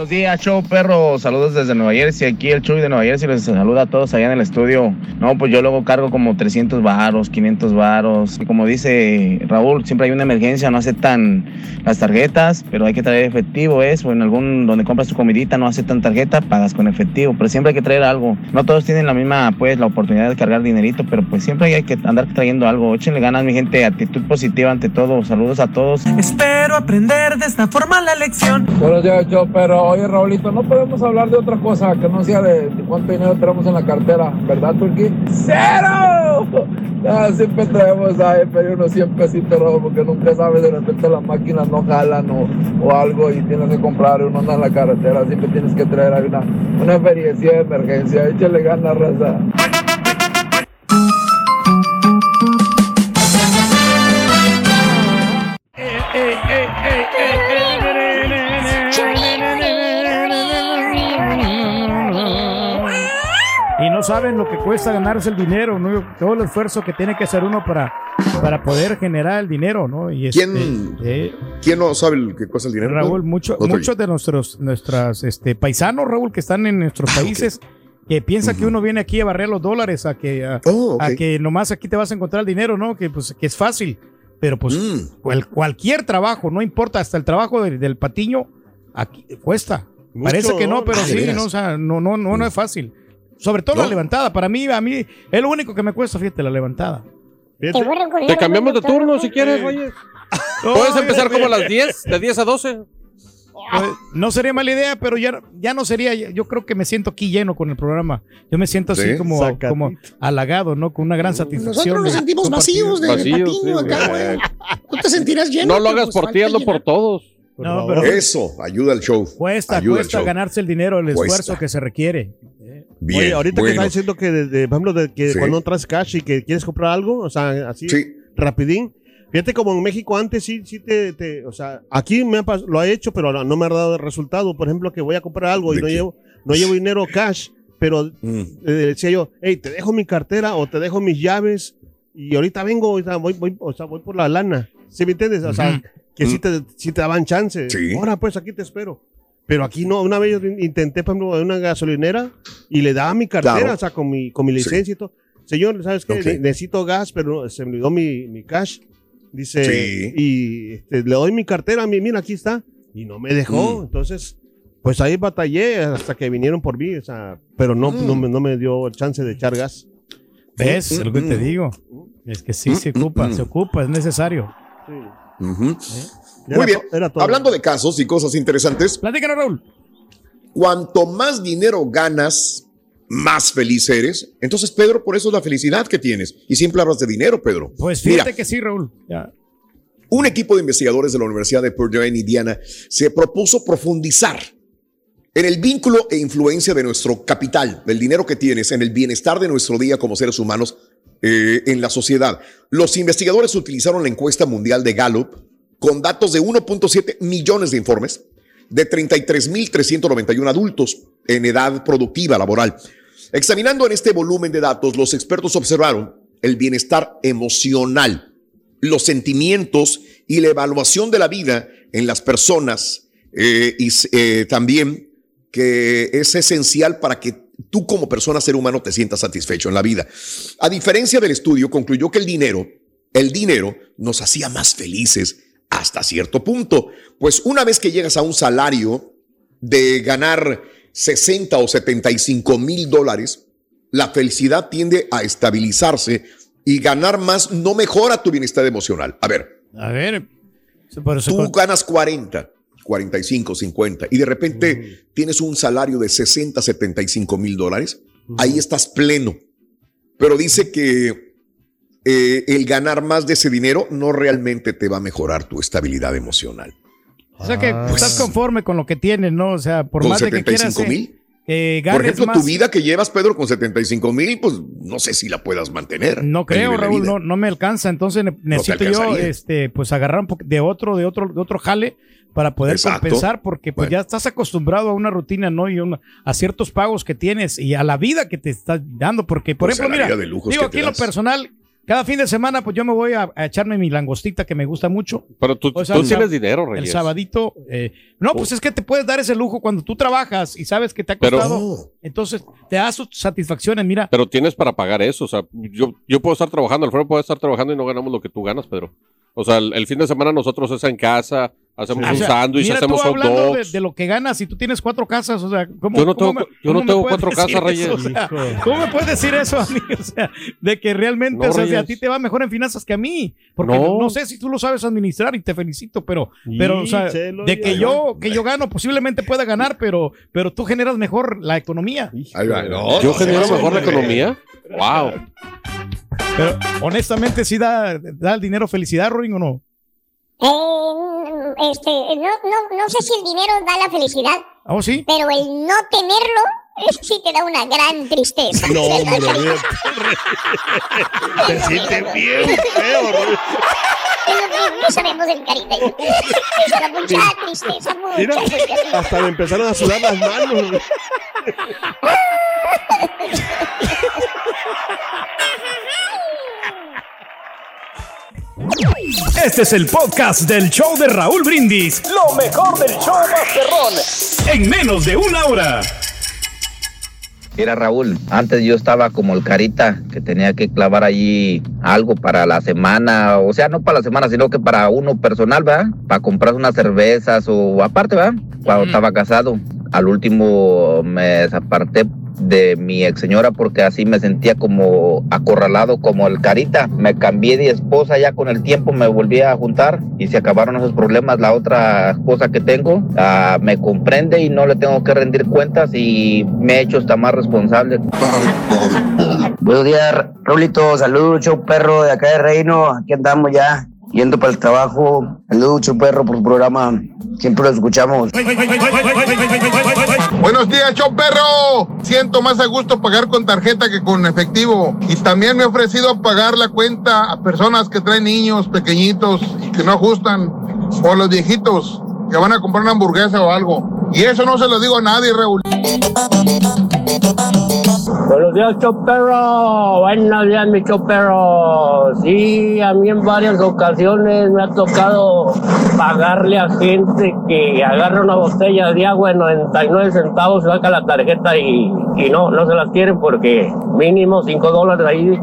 Speaker 12: Buenos días, show perro. Saludos desde Nueva Jersey. Aquí el show de Nueva Jersey les saluda a todos allá en el estudio. No, pues yo luego cargo como 300 varos, 500 varos. Y como dice Raúl, siempre hay una emergencia, no aceptan las tarjetas, pero hay que traer efectivo, es. O en algún donde compras tu comidita no aceptan tarjeta, pagas con efectivo. Pero siempre hay que traer algo. No todos tienen la misma, pues, la oportunidad de cargar dinerito, pero pues siempre hay que andar trayendo algo. Échenle ganas, mi gente. Actitud positiva ante todo. Saludos a todos.
Speaker 13: Espero aprender de esta forma la lección.
Speaker 14: Buenos días, yo, pero oye, Raulito, no podemos hablar de otra cosa que no sea de, de cuánto dinero tenemos en la cartera, ¿verdad, Turquí? ¡Cero! Ah, siempre traemos ahí, pero unos 100 pesitos, Raúl, porque nunca sabes, de repente las máquinas no jalan o, o algo y tienes que comprar uno anda en la carretera, siempre tienes que traer una, una experiencia de emergencia. Échale ganas, raza.
Speaker 2: No saben lo que cuesta ganarse el dinero, ¿no? todo el esfuerzo que tiene que hacer uno para, para poder generar el dinero, ¿no? Y este,
Speaker 15: ¿Quién,
Speaker 2: eh,
Speaker 15: ¿Quién no sabe el que cuesta el dinero?
Speaker 2: Raúl, mucho-
Speaker 15: No,
Speaker 2: muchos de nuestros nuestras, este, paisanos, Raúl, que están en nuestros países, que piensan que uno viene aquí a barrer los dólares, a que, a,
Speaker 15: Oh, ok.
Speaker 2: a que nomás aquí te vas a encontrar el dinero, ¿no? Que, pues, que es fácil. Pero pues cual- cualquier trabajo, no importa, hasta el trabajo del, del patiño, aquí cuesta.
Speaker 4: Mucho,
Speaker 2: Parece que no, pero
Speaker 4: Ah, ¿de
Speaker 2: sí, no, o sea, no, no, no, no es fácil. Sobre todo la
Speaker 4: ¿No?
Speaker 2: levantada. Para mí, a mí, es lo único que me cuesta, fíjate, la levantada.
Speaker 3: Te cambiamos de turno si quieres, oye. Puedes empezar como a las 10, de 10 a 12.
Speaker 2: Pues, no sería mala idea, pero ya, ya no sería. Yo creo que me siento aquí lleno con el programa. Yo me siento así
Speaker 3: Sí.
Speaker 2: como,
Speaker 3: Sacatito.
Speaker 2: como halagado, ¿no? Con una gran satisfacción.
Speaker 16: Nosotros nos sentimos vacíos de patiño acá, güey. Tú te sentirás lleno.
Speaker 3: No lo hagas
Speaker 16: pues,
Speaker 3: por ti, hazlo por todos.
Speaker 2: No, pero-
Speaker 15: Eso, ayuda al show.
Speaker 2: Cuesta,
Speaker 15: ayuda
Speaker 2: cuesta
Speaker 15: show.
Speaker 2: ganarse el dinero, el
Speaker 15: Cuesta.
Speaker 2: esfuerzo que se requiere.
Speaker 15: Bien,
Speaker 4: Oye, ahorita que
Speaker 15: bueno.
Speaker 4: está diciendo que, de, de- por ejemplo, de que
Speaker 15: Sí.
Speaker 4: cuando traes cash y que quieres comprar algo, o sea, así, rapidín. Fíjate como en México antes sí, sí te, te- o sea, aquí me ha lo he hecho, pero no me ha dado resultado. Por ejemplo, que voy a comprar algo y
Speaker 15: ¿De
Speaker 4: no
Speaker 15: qué?
Speaker 4: llevo, no llevo dinero cash, pero
Speaker 15: Mm.
Speaker 4: eh, decía yo, hey, te dejo mi cartera o te dejo mis llaves y ahorita vengo, ahorita voy, voy, o sea, voy por la lana. ¿Sí me entiendes? O sea,
Speaker 15: Ujú.
Speaker 4: que sí
Speaker 15: Mm.
Speaker 4: te, sí te daban chance.
Speaker 15: Sí.
Speaker 4: Ahora pues aquí te espero. Pero aquí no, una vez yo intenté, por ejemplo, una gasolinera y le daba mi cartera,
Speaker 1: Claro.
Speaker 4: o sea, con mi, con mi licencia y todo. Señor, ¿sabes qué?
Speaker 1: Ok.
Speaker 4: Ne- Necesito gas, pero se me olvidó mi, mi cash. Dice,
Speaker 1: Sí.
Speaker 4: y este, le doy mi cartera, mi- mira, aquí está. Y no me dejó.
Speaker 1: Mm.
Speaker 4: Entonces, pues ahí batallé hasta que vinieron por mí, o sea, pero no,
Speaker 1: Mm.
Speaker 4: no, me, no me dio chance de echar gas.
Speaker 2: ¿Ves?
Speaker 4: Mm,
Speaker 2: lo que te
Speaker 4: mm.
Speaker 2: digo. Es que sí se ocupa,
Speaker 1: mm.
Speaker 2: se ocupa, es necesario.
Speaker 1: Ujú.
Speaker 4: Era
Speaker 1: Muy bien.
Speaker 4: to- era todo.
Speaker 1: Hablando de casos y cosas interesantes.
Speaker 2: Platícanos, Raúl.
Speaker 1: Cuanto más dinero ganas, más feliz eres. Entonces, Pedro, por eso es la felicidad que tienes. Y siempre hablas de dinero, Pedro.
Speaker 2: Pues
Speaker 1: Mira,
Speaker 2: fíjate que sí, Raúl. Ya.
Speaker 1: un equipo de investigadores de la Universidad de Purdue en Indiana se propuso profundizar en el vínculo e influencia de nuestro capital, del dinero que tienes, en el bienestar de nuestro día como seres humanos eh, en la sociedad. Los investigadores utilizaron la encuesta mundial de Gallup con datos de 1.7 millones de informes de 33.391 adultos en edad productiva laboral. Examinando en este volumen de datos, los expertos observaron el bienestar emocional, los sentimientos y la evaluación de la vida en las personas eh, y eh, también que es esencial para que tú como persona, ser humano, te sientas satisfecho en la vida. A diferencia del estudio, concluyó que el dinero, el dinero nos hacía más felices hasta cierto punto, pues una vez que llegas a un salario de ganar 60 o 75 mil dólares, la felicidad tiende a estabilizarse y ganar más no mejora tu bienestar emocional. A ver,
Speaker 2: A ver.
Speaker 1: Tú ganas 40, 45, 50 y de repente tienes un salario de 60, 75 mil dólares, ahí estás pleno. Pero dice que eh, el ganar más de ese dinero no realmente te va a mejorar tu estabilidad emocional.
Speaker 2: O sea que
Speaker 1: Ah.
Speaker 2: estás conforme con lo que tienes, ¿no? O sea, por
Speaker 1: ¿Con
Speaker 2: más de que quieras
Speaker 1: 75
Speaker 2: eh,
Speaker 1: Por ejemplo,
Speaker 2: más.
Speaker 1: tu vida que llevas, Pedro, con 75 mil, pues no sé si la puedas mantener.
Speaker 2: No creo, Raúl, no, no me alcanza. Entonces ne- necesito yo,
Speaker 1: alcanzaría.
Speaker 2: este, pues agarrar un poco de otro, de otro, de otro jale para poder
Speaker 1: Exacto.
Speaker 2: compensar, porque pues ya estás acostumbrado a una rutina, ¿no? Y a una- a ciertos pagos que tienes y a la vida que te estás dando, porque por
Speaker 1: Pues
Speaker 2: ejemplo, mira,
Speaker 1: vida de lujos
Speaker 2: digo aquí en lo personal, cada fin de semana, pues yo me voy a, a echarme mi langostita que me gusta mucho.
Speaker 3: Pero tú,
Speaker 2: O sea,
Speaker 3: tú
Speaker 2: el
Speaker 3: tienes dinero,
Speaker 2: El
Speaker 3: Reyes.
Speaker 2: sabadito. eh, no, pues es que te puedes dar ese lujo cuando tú trabajas y sabes que te ha
Speaker 3: Pero-
Speaker 2: costado. Entonces te da sus satisfacciones. Mira,
Speaker 3: Pero tienes para pagar eso. O sea, yo, yo puedo estar trabajando, Alfredo puede estar trabajando y no ganamos lo que tú ganas, Pedro. O sea, el, el fin de semana nosotros es en casa, hacemos
Speaker 2: O
Speaker 3: un
Speaker 2: sea,
Speaker 3: sándwich, hacemos hot
Speaker 2: hablando de,
Speaker 3: dogs.
Speaker 2: de lo que ganas y tú tienes cuatro casas, o sea, ¿cómo,
Speaker 3: Yo no
Speaker 2: cómo
Speaker 3: tengo- yo no tengo cuatro casas? Reyes.
Speaker 2: O sea, ¿Cómo me puedes decir eso (laughs) a mí? O sea, de que realmente,
Speaker 3: No,
Speaker 2: o sea, si a ti te va mejor en finanzas que a mí, porque no,
Speaker 3: No.
Speaker 2: sé si tú lo sabes administrar y te felicito, pero, pero o sea, de que yo, que yo gano, posiblemente pueda ganar, pero, pero tú generas mejor la economía.
Speaker 1: Ahí va, no,
Speaker 3: ¿Yo
Speaker 1: no,
Speaker 3: genero mejor la economía? (laughs) ¡Wow!
Speaker 2: Pero honestamente, ¿sí da, da el dinero felicidad, Rorin, o no?
Speaker 6: Eh, este, no, no, no sé si el dinero da la felicidad,
Speaker 2: ¿Oh, sí?
Speaker 6: pero el no tenerlo, eso sí te da una gran tristeza.
Speaker 4: No, hombre. (laughs) Te (laughs) sientes bien
Speaker 6: que no sabemos del carita. Eso da mucha tristeza, mucha,
Speaker 4: Mira,
Speaker 6: mucha
Speaker 4: hasta me empezaron a sudar las manos. (laughs)
Speaker 17: Este es el podcast del show de Raúl Brindis. Lo mejor del show Masterrón. En menos de una hora.
Speaker 12: Mira Raúl, antes yo estaba como el carita que tenía que clavar allí algo para la semana, o sea, no para la semana, sino que para uno personal, ¿verdad? Para comprar unas cervezas o aparte, ¿verdad? Cuando estaba casado. Al último me desaparté de mi ex señora porque así me sentía como acorralado como el carita. Me cambié de esposa ya con el tiempo, me volví a juntar y se acabaron esos problemas. La otra esposa que tengo ah, me comprende y no le tengo que rendir cuentas y me he hecho hasta más responsable. (laughs)
Speaker 18: Buenos días, Raulito. Saludos, show perro de acá de Reino. Aquí andamos ya, yendo para el trabajo. Show perro, por programa. Siempre lo escuchamos.
Speaker 19: Buenos días, show perro. Siento más a gusto pagar con tarjeta que con efectivo. Y también me he ofrecido pagar la cuenta a personas que traen niños pequeñitos y que no ajustan. O los viejitos que van a comprar una hamburguesa o algo. Y eso no se lo digo a nadie, Raúl.
Speaker 20: Buenos días, Choperro. Buenos días, mi Choperro. Sí, a mí en varias ocasiones me ha tocado pagarle a gente que agarra una botella de agua en 99 centavos, saca la tarjeta y, y no, no se las quieren porque mínimo 5 dólares ahí.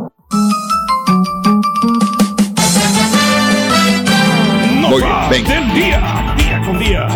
Speaker 1: Muy bien, venga.
Speaker 17: Del día, día con día.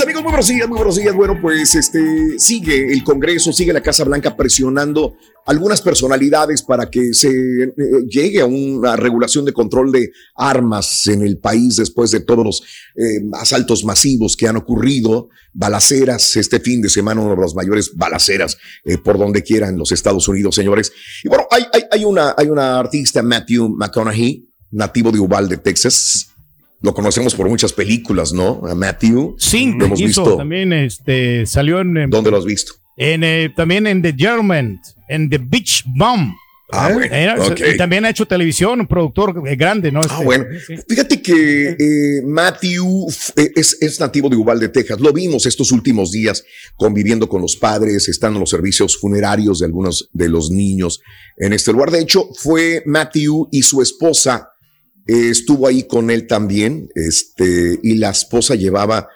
Speaker 1: Amigos, muy buenos días, muy buenos días. Bueno, pues este sigue el Congreso, sigue la Casa Blanca presionando algunas personalidades para que se eh, llegue a una regulación de control de armas en el país después de todos los eh, asaltos masivos que han ocurrido, balaceras este fin de semana, una de las mayores balaceras eh, por donde quiera en los Estados Unidos, señores. Y bueno, hay, hay, hay una, hay una artista, Matthew McConaughey, nativo de Uvalde, Texas. Lo conocemos por muchas películas, ¿no? A Matthew.
Speaker 2: Sí,
Speaker 1: lo hemos
Speaker 2: hizo
Speaker 1: visto.
Speaker 2: también este, salió en...
Speaker 1: ¿Dónde lo has visto?
Speaker 2: en, eh, también en The German, en The Beach Bomb.
Speaker 1: Ah,
Speaker 2: ¿Eh?
Speaker 1: bueno,
Speaker 2: Era-
Speaker 1: ok.
Speaker 2: Y también ha hecho televisión, un productor eh, grande, ¿no?
Speaker 1: Ah,
Speaker 2: Este,
Speaker 1: bueno.
Speaker 2: sí.
Speaker 1: Fíjate que eh, Matthew eh, es, es nativo de Uvalde, Texas. Lo vimos estos últimos días conviviendo con los padres, estando en los servicios funerarios de algunos de los niños en este lugar. De hecho, fue Matthew y su esposa eh, estuvo ahí con él también. Este, y la esposa llevaba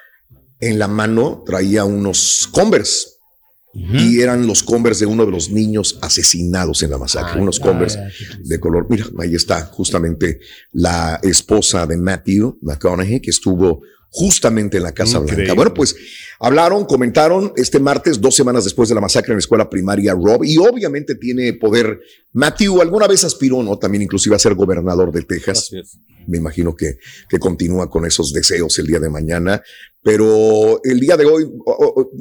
Speaker 1: en la mano, traía unos Converse. Y eran los Converse de uno de los niños asesinados en la masacre, unos Converse de color. Mira, ahí está justamente la esposa de Matthew McConaughey, que estuvo justamente en la Casa
Speaker 4: Increíble.
Speaker 1: Blanca. Bueno, pues hablaron, comentaron este martes, dos semanas después de la masacre en la escuela primaria Rob, y obviamente tiene poder. Matthew alguna vez aspiró, ¿no? También inclusive a ser gobernador de Texas. Me imagino que, que continúa con esos deseos el día de mañana, pero el día de hoy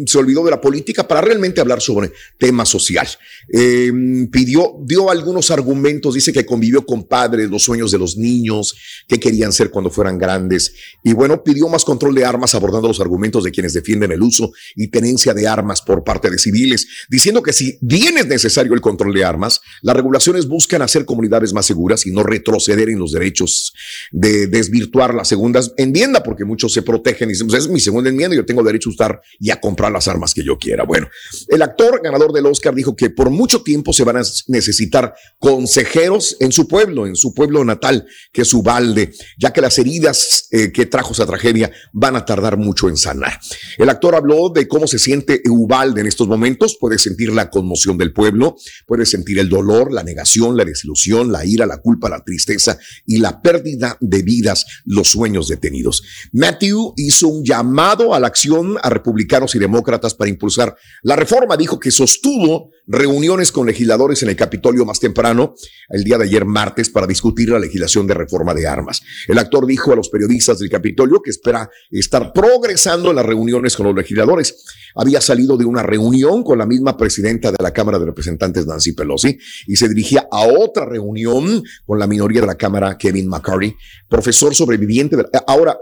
Speaker 1: se olvidó de la política para realmente hablar sobre tema social. Eh, pidió, dio algunos argumentos, dice que convivió con padres, los sueños de los niños, qué querían ser cuando fueran grandes, y bueno, pidió más control de armas abordando los argumentos de quienes defienden el uso y tenencia de armas por parte de civiles, diciendo que si bien es necesario el control de armas, las regulaciones buscan hacer comunidades más seguras y no retroceder en los derechos de desvirtuar la segunda enmienda, porque muchos se protegen y dicen, pues es mi segunda enmienda, yo tengo derecho a usar y a comprar las armas que yo quiera. Bueno, el actor ganador del Oscar dijo que por mucho tiempo se van a necesitar consejeros en su pueblo, en su pueblo natal, que es Ubalde, ya que las heridas eh, que trajo esa tragedia van a tardar mucho en sanar. El actor habló de cómo se siente Ubalde en estos momentos, puede sentir la conmoción del pueblo, puede sentir el dolor, la negación, la desilusión, la ira, la culpa, la tristeza y la pérdida de vidas, los sueños detenidos. Matthew hizo un llamado a la acción a republicanos y demócratas para impulsar la reforma. Dijo que sostuvo reuniones con legisladores en el Capitolio más temprano, el día de ayer martes, para discutir la legislación de reforma de armas. El actor dijo a los periodistas del Capitolio que espera estar progresando en las reuniones con los legisladores. Había salido de una reunión con la misma presidenta de la Cámara de Representantes, Nancy Pelosi, y se dirigía a otra reunión con la minoría de la Cámara, Kevin McCarthy, profesor sobreviviente. de- ahora,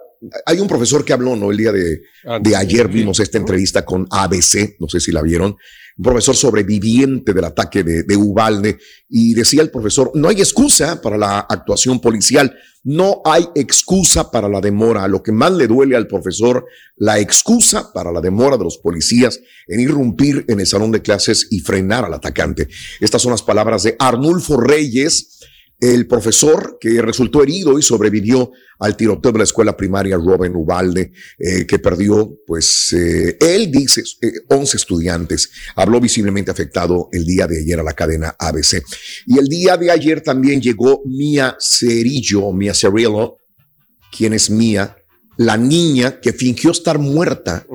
Speaker 1: hay un profesor que habló, ¿no? El día de, de ayer vimos esta entrevista con ABC, no sé si la vieron, un profesor sobreviviente del ataque de, de Ubalde, y decía el profesor, no hay excusa para la actuación policial, no hay excusa para la demora. Lo que más le duele al profesor, la excusa para la demora de los policías en irrumpir en el salón de clases y frenar al atacante. Estas son las palabras de Arnulfo Reyes, el profesor que resultó herido y sobrevivió al tiroteo de la escuela primaria Robin Ubalde, eh, que perdió, pues, eh, él dice, eh, 11 estudiantes. Habló visiblemente afectado el día de ayer a la cadena ABC. Y el día de ayer también llegó Mia Cerillo, Mia Cerillo, quien es Mia, la niña que fingió estar muerta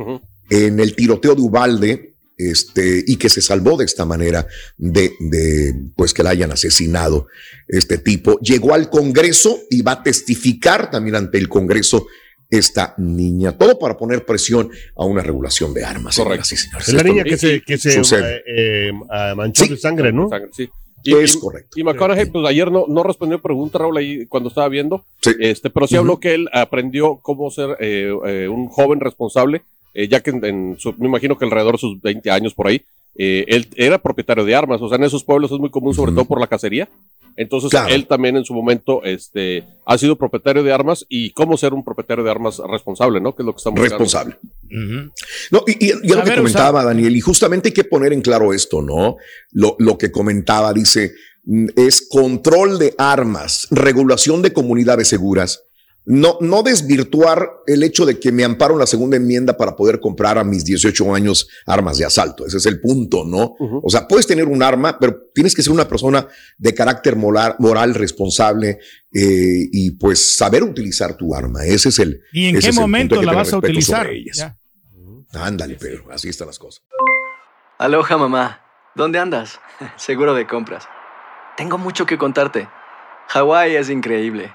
Speaker 1: en el tiroteo de Ubalde, este, y que se salvó de esta manera de, de, pues que la hayan asesinado este tipo. Llegó al Congreso y va a testificar también ante el Congreso esta niña. Todo para poner presión a una regulación de armas. Correcto. Sí, señores.
Speaker 4: Es la niña que se, que se
Speaker 1: sucede.
Speaker 4: eh, eh, manchó de sangre, ¿no?
Speaker 3: Sangre, sí. Y,
Speaker 1: Es
Speaker 3: y-
Speaker 1: correcto.
Speaker 3: Y McConaughey, pues ayer no, no respondió pregunta, Raúl, ahí cuando estaba viendo. Este, pero sí habló que él aprendió cómo ser eh, eh, un joven responsable, eh, ya que en, en su- me imagino que alrededor de sus 20 años por ahí, eh, él era propietario de armas. O sea, en esos pueblos es muy común, sobre todo por la cacería. Entonces,
Speaker 1: Claro.
Speaker 3: él también en su momento este, ha sido propietario de armas y cómo ser un propietario de armas responsable, ¿no? Que es lo que estamos.
Speaker 1: Responsable. No, y, y- y algo que comentaba Daniel, y justamente hay que poner en claro esto, ¿no? Lo, lo que comentaba, dice, mm, es control de armas, regulación de comunidades seguras. No, no desvirtuar el hecho de que me amparo en la segunda enmienda para poder comprar a mis 18 años armas de asalto. Ese es el punto, ¿no? O sea, puedes tener un arma, pero tienes que ser una persona de carácter moral, moral responsable eh, y pues saber utilizar tu arma. Ese es el.
Speaker 2: ¿Y en
Speaker 1: ese
Speaker 2: qué momento la vas a utilizar?
Speaker 1: sobre ellas.
Speaker 2: Ya.
Speaker 1: Ándale, pero así están las cosas.
Speaker 9: Aloha mamá, ¿dónde andas? (laughs) Seguro de compras. Tengo mucho que contarte. Hawái es increíble.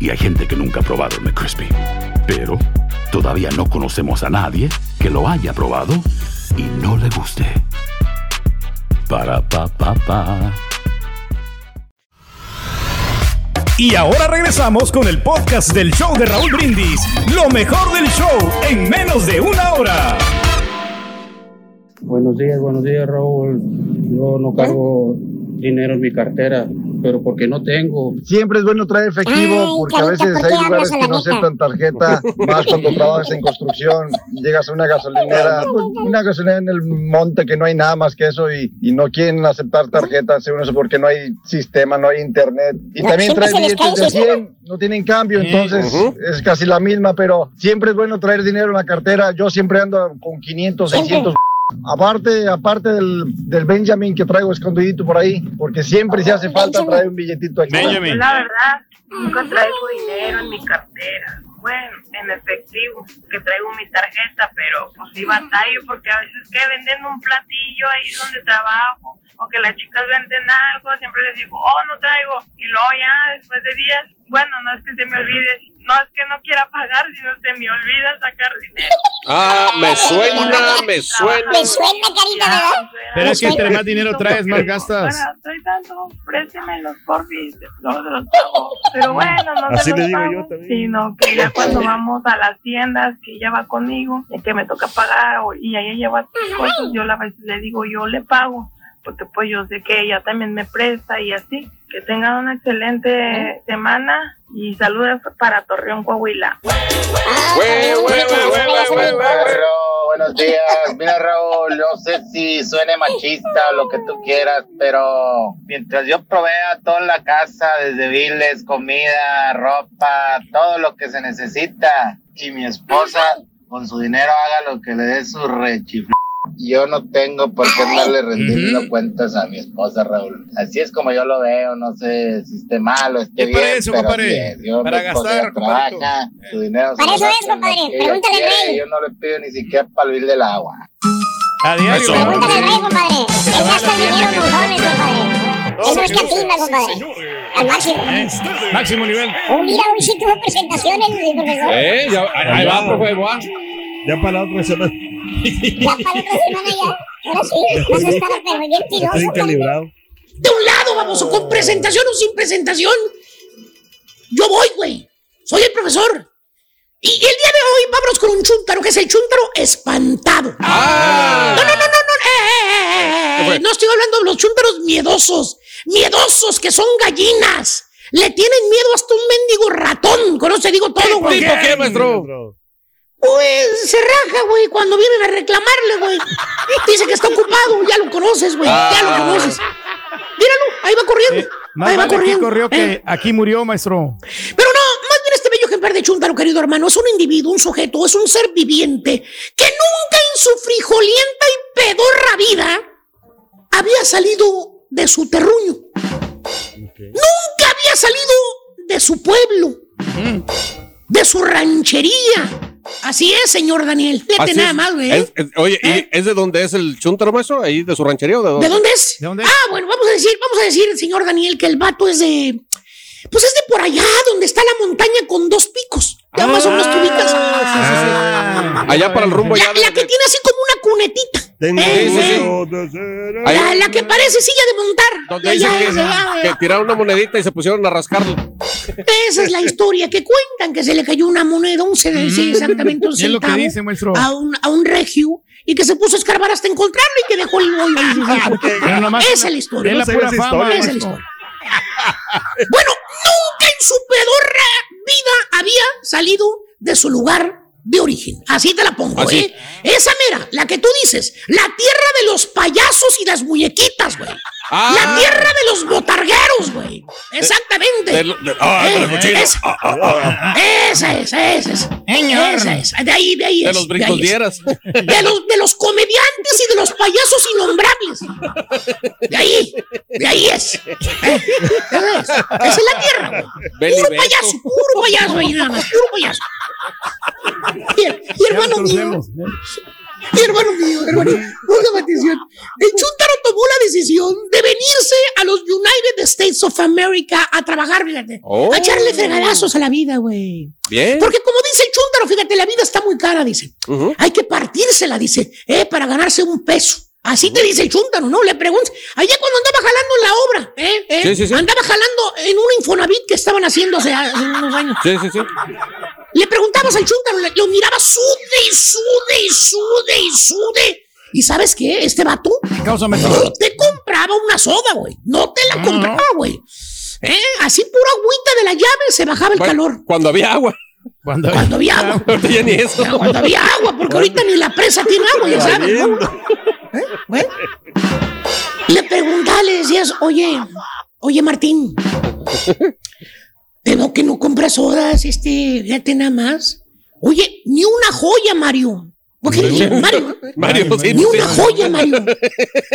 Speaker 21: y hay gente que nunca ha probado el McCrispy. Pero todavía no conocemos a nadie que lo haya probado y no le guste. Para pa pa pa.
Speaker 17: Y ahora regresamos con el podcast del show de Raúl Brindis. Lo mejor del show en menos de una hora.
Speaker 22: Buenos días, buenos días, Raúl. Yo no cargo dinero en mi cartera, pero porque no tengo.
Speaker 23: Siempre es bueno traer efectivo
Speaker 22: Ay,
Speaker 23: porque a
Speaker 22: Carita,
Speaker 23: veces
Speaker 22: ¿por
Speaker 23: hay lugares
Speaker 22: a
Speaker 23: que no aceptan tarjeta, más cuando trabajas en construcción, llegas a una gasolinera, pues, una gasolinera en el monte que no hay nada más que eso y, y no quieren aceptar tarjetas, según eso, porque no hay sistema, no hay internet. Y
Speaker 6: No,
Speaker 23: también
Speaker 6: siempre
Speaker 23: trae billetes de
Speaker 6: el sistema.
Speaker 23: 100, no tienen cambio, entonces
Speaker 6: Ujú.
Speaker 23: es casi la misma, pero siempre es bueno traer dinero en la cartera. Yo siempre ando con 500, 600 Aparte, aparte del, del Benjamin que traigo escondidito por ahí, porque siempre si hace falta traer un billetito aquí.
Speaker 24: Yo la verdad nunca traigo dinero en mi cartera. Bueno, en efectivo, que traigo mi tarjeta, pero pues sí batallo porque a veces que venden un platillo ahí donde trabajo o que las chicas venden algo, siempre les digo, oh, no traigo. Y luego ya después de días, bueno, no es que se me olvide, no es que no quiera pagar, sino se me olvida sacar dinero. (laughs)
Speaker 3: Ah, me suena, me suena.
Speaker 6: Me suena, Karina, ¿verdad?
Speaker 2: Pero es que entre más dinero traes, más gastas.
Speaker 24: Bueno, estoy dando, préstemelos porfis, luego se los pago. Pero bueno, no
Speaker 2: Así
Speaker 24: se
Speaker 2: le
Speaker 24: los
Speaker 2: digo
Speaker 24: pago,
Speaker 2: yo también.
Speaker 24: sino que ya cuando vamos a las tiendas, que ella va conmigo, y que me toca pagar, y ella lleva sus cosas, yo la le digo, yo le pago, porque pues yo sé que ella también me presta y así. Que tengan una excelente semana y saludos para Torreón, Coahuila.
Speaker 25: Buenos días. Mira, Raúl, no sé si suene machista o lo que tú quieras, pero mientras yo provea toda la casa, desde viles, comida, ropa, todo lo que se necesita, y mi esposa con su dinero haga lo que le dé su rechifl. Yo no tengo por qué andarle rendiendo cuentas a mi esposa, Raúl. Así es como yo lo veo, no sé si esté mal o esté bien,
Speaker 2: eso,
Speaker 25: pero
Speaker 2: compadre,
Speaker 25: es. Yo,
Speaker 2: para gastar,
Speaker 25: trabaja, su dinero
Speaker 6: Para eso es, compadre, pregúntale al rey.
Speaker 25: Yo no le pido ni siquiera para el del agua.
Speaker 2: A diario.
Speaker 25: Eso.
Speaker 6: Pregúntale al rey, compadre. Él gasta el dinero en montones, compadre. Él no es catimba, compadre. Al máximo.
Speaker 2: Máximo nivel.
Speaker 6: Oh, mira, hoy sí tuvo presentaciones, el profesor.
Speaker 3: Eh, ya, ahí, ahí va, profe, ahí va.
Speaker 4: Ya para la otra semana.
Speaker 6: Ya para la otra semana ya. Ahora sí, vas a estar pero bien tiroso.
Speaker 4: calibrado.
Speaker 16: De un lado, vamos, o con presentación o sin presentación. Yo voy, güey. Soy el profesor. Y el día de hoy vámonos con un chúntaro, que es el chúntaro espantado. No, no, no, no, no. eh, eh, eh, eh, eh, No estoy hablando de los chúntaros miedosos. Miedosos, que son gallinas. Le tienen miedo hasta un mendigo ratón. Con eso te digo todo, güey.
Speaker 3: ¿Tipo qué, maestro?
Speaker 16: Pues se raja, güey, cuando vienen a reclamarle, güey. Dice que está ocupado, ya lo conoces, güey. Ya lo
Speaker 2: Ah.
Speaker 16: conoces. Míralo, ahí va corriendo.
Speaker 2: Más
Speaker 16: ahí va
Speaker 2: vale aquí
Speaker 16: corriendo.
Speaker 2: corrió
Speaker 16: Eh,
Speaker 2: que aquí murió, maestro.
Speaker 16: Pero no, más bien este bello ejemplar de chúntaro, querido hermano, es un individuo, un sujeto, es un ser viviente que nunca en su frijolienta y pedorra vida había salido de su terruño. Nunca había salido de su pueblo, de su ranchería. Así es, señor Daniel. Fíjate nada
Speaker 3: es.
Speaker 16: más, güey. ¿Eh?
Speaker 3: Es- es- oye, ¿y ¿es de dónde es el chuntaro maestro? ¿Ahí de su ranchería o de dónde?
Speaker 16: ¿De dónde es? Ah, bueno, vamos a decir, vamos a decir, señor Daniel, que el vato es de. Pues es de por allá, donde está la montaña con dos picos. Ya más o menos te ubicas.
Speaker 3: Allá para el rumbo
Speaker 16: La,
Speaker 3: ya de-
Speaker 16: la que tiene así como una cunetita.
Speaker 4: Tengo
Speaker 16: Eh,
Speaker 4: ser
Speaker 3: Ahí-
Speaker 16: La, la que parece silla de montar.
Speaker 3: Donde dicen que, que tiraron una monedita y se pusieron a rascarlo.
Speaker 16: Esa es la historia que cuentan, que se le cayó una moneda, un ce- sí, exactamente un (laughs)
Speaker 2: Es lo que
Speaker 16: centavo
Speaker 2: dice, maestro.
Speaker 16: a un, a un regio y que se puso a escarbar hasta encontrarlo y que dejó el hoyo (laughs) Esa es la historia.
Speaker 2: es la pura fama,
Speaker 16: Esa es la historia. Bueno, nunca en su pedorra vida había salido de su lugar de origen. Así te la pongo,
Speaker 3: Así.
Speaker 16: ¿eh? Esa mera, la que tú dices, la tierra de los payasos y las muñequitas, güey.
Speaker 3: Ah.
Speaker 16: La tierra de los botargueros, güey. Exactamente.
Speaker 3: De de- ah, de
Speaker 16: Eh, esa-
Speaker 3: Ah, ah, ah.
Speaker 16: esa es, esa es. Esa es. De ahí, de ahí
Speaker 3: De
Speaker 16: es,
Speaker 3: los
Speaker 16: de los, de los comediantes y de los payasos innombrables. De ahí, de ahí es. ¿Eh? Esa es, la tierra, güey. Puro payaso, puro payaso ahí nada más, puro payaso. Y, y hermano mío, y hermano mío, hermano, póngame atención. El Chuntaro tomó la decisión de venirse a los United States of America a trabajar, fíjate.
Speaker 3: Oh.
Speaker 16: A echarle fregadazos a la vida, güey.
Speaker 3: Bien.
Speaker 16: Porque como dice el Chuntaro, fíjate, la vida está muy cara, dice. Hay que partírsela, dice, eh, para ganarse un peso. Así te dice el chúntaro, ¿no? Le preguntas. Allá cuando andaba jalando en la obra, ¿eh? ¿eh?
Speaker 3: Sí, sí, sí.
Speaker 16: Andaba jalando en un Infonavit que estaban haciendo hace, hace unos años.
Speaker 3: Sí, sí, sí.
Speaker 16: Le preguntabas al chúntaro, le- lo miraba sude y sude y sude y sude. ¿Y sabes qué? Este vato
Speaker 2: causa
Speaker 16: no te compraba una soda, güey. No te la compraba, güey. ¿Eh? Así pura agüita de la llave se bajaba el
Speaker 3: Bueno,
Speaker 16: calor.
Speaker 3: Cuando había agua.
Speaker 2: Cuando,
Speaker 16: Cuando había agua.
Speaker 3: Ahorita ya ni eso.
Speaker 16: Ya, Cuando había agua, porque ahorita ni la presa tiene agua, ya sabes, ¿no? ¿Eh? Bueno. Le preguntaba, le decías, oye, oye Martín, te veo que no compras sodas, este, fíjate nada más. Oye, ni una joya, Mario. ¿Por qué le dije, Mario?
Speaker 3: Mario, sí,
Speaker 16: Ni
Speaker 3: sí.
Speaker 16: una joya, Mario.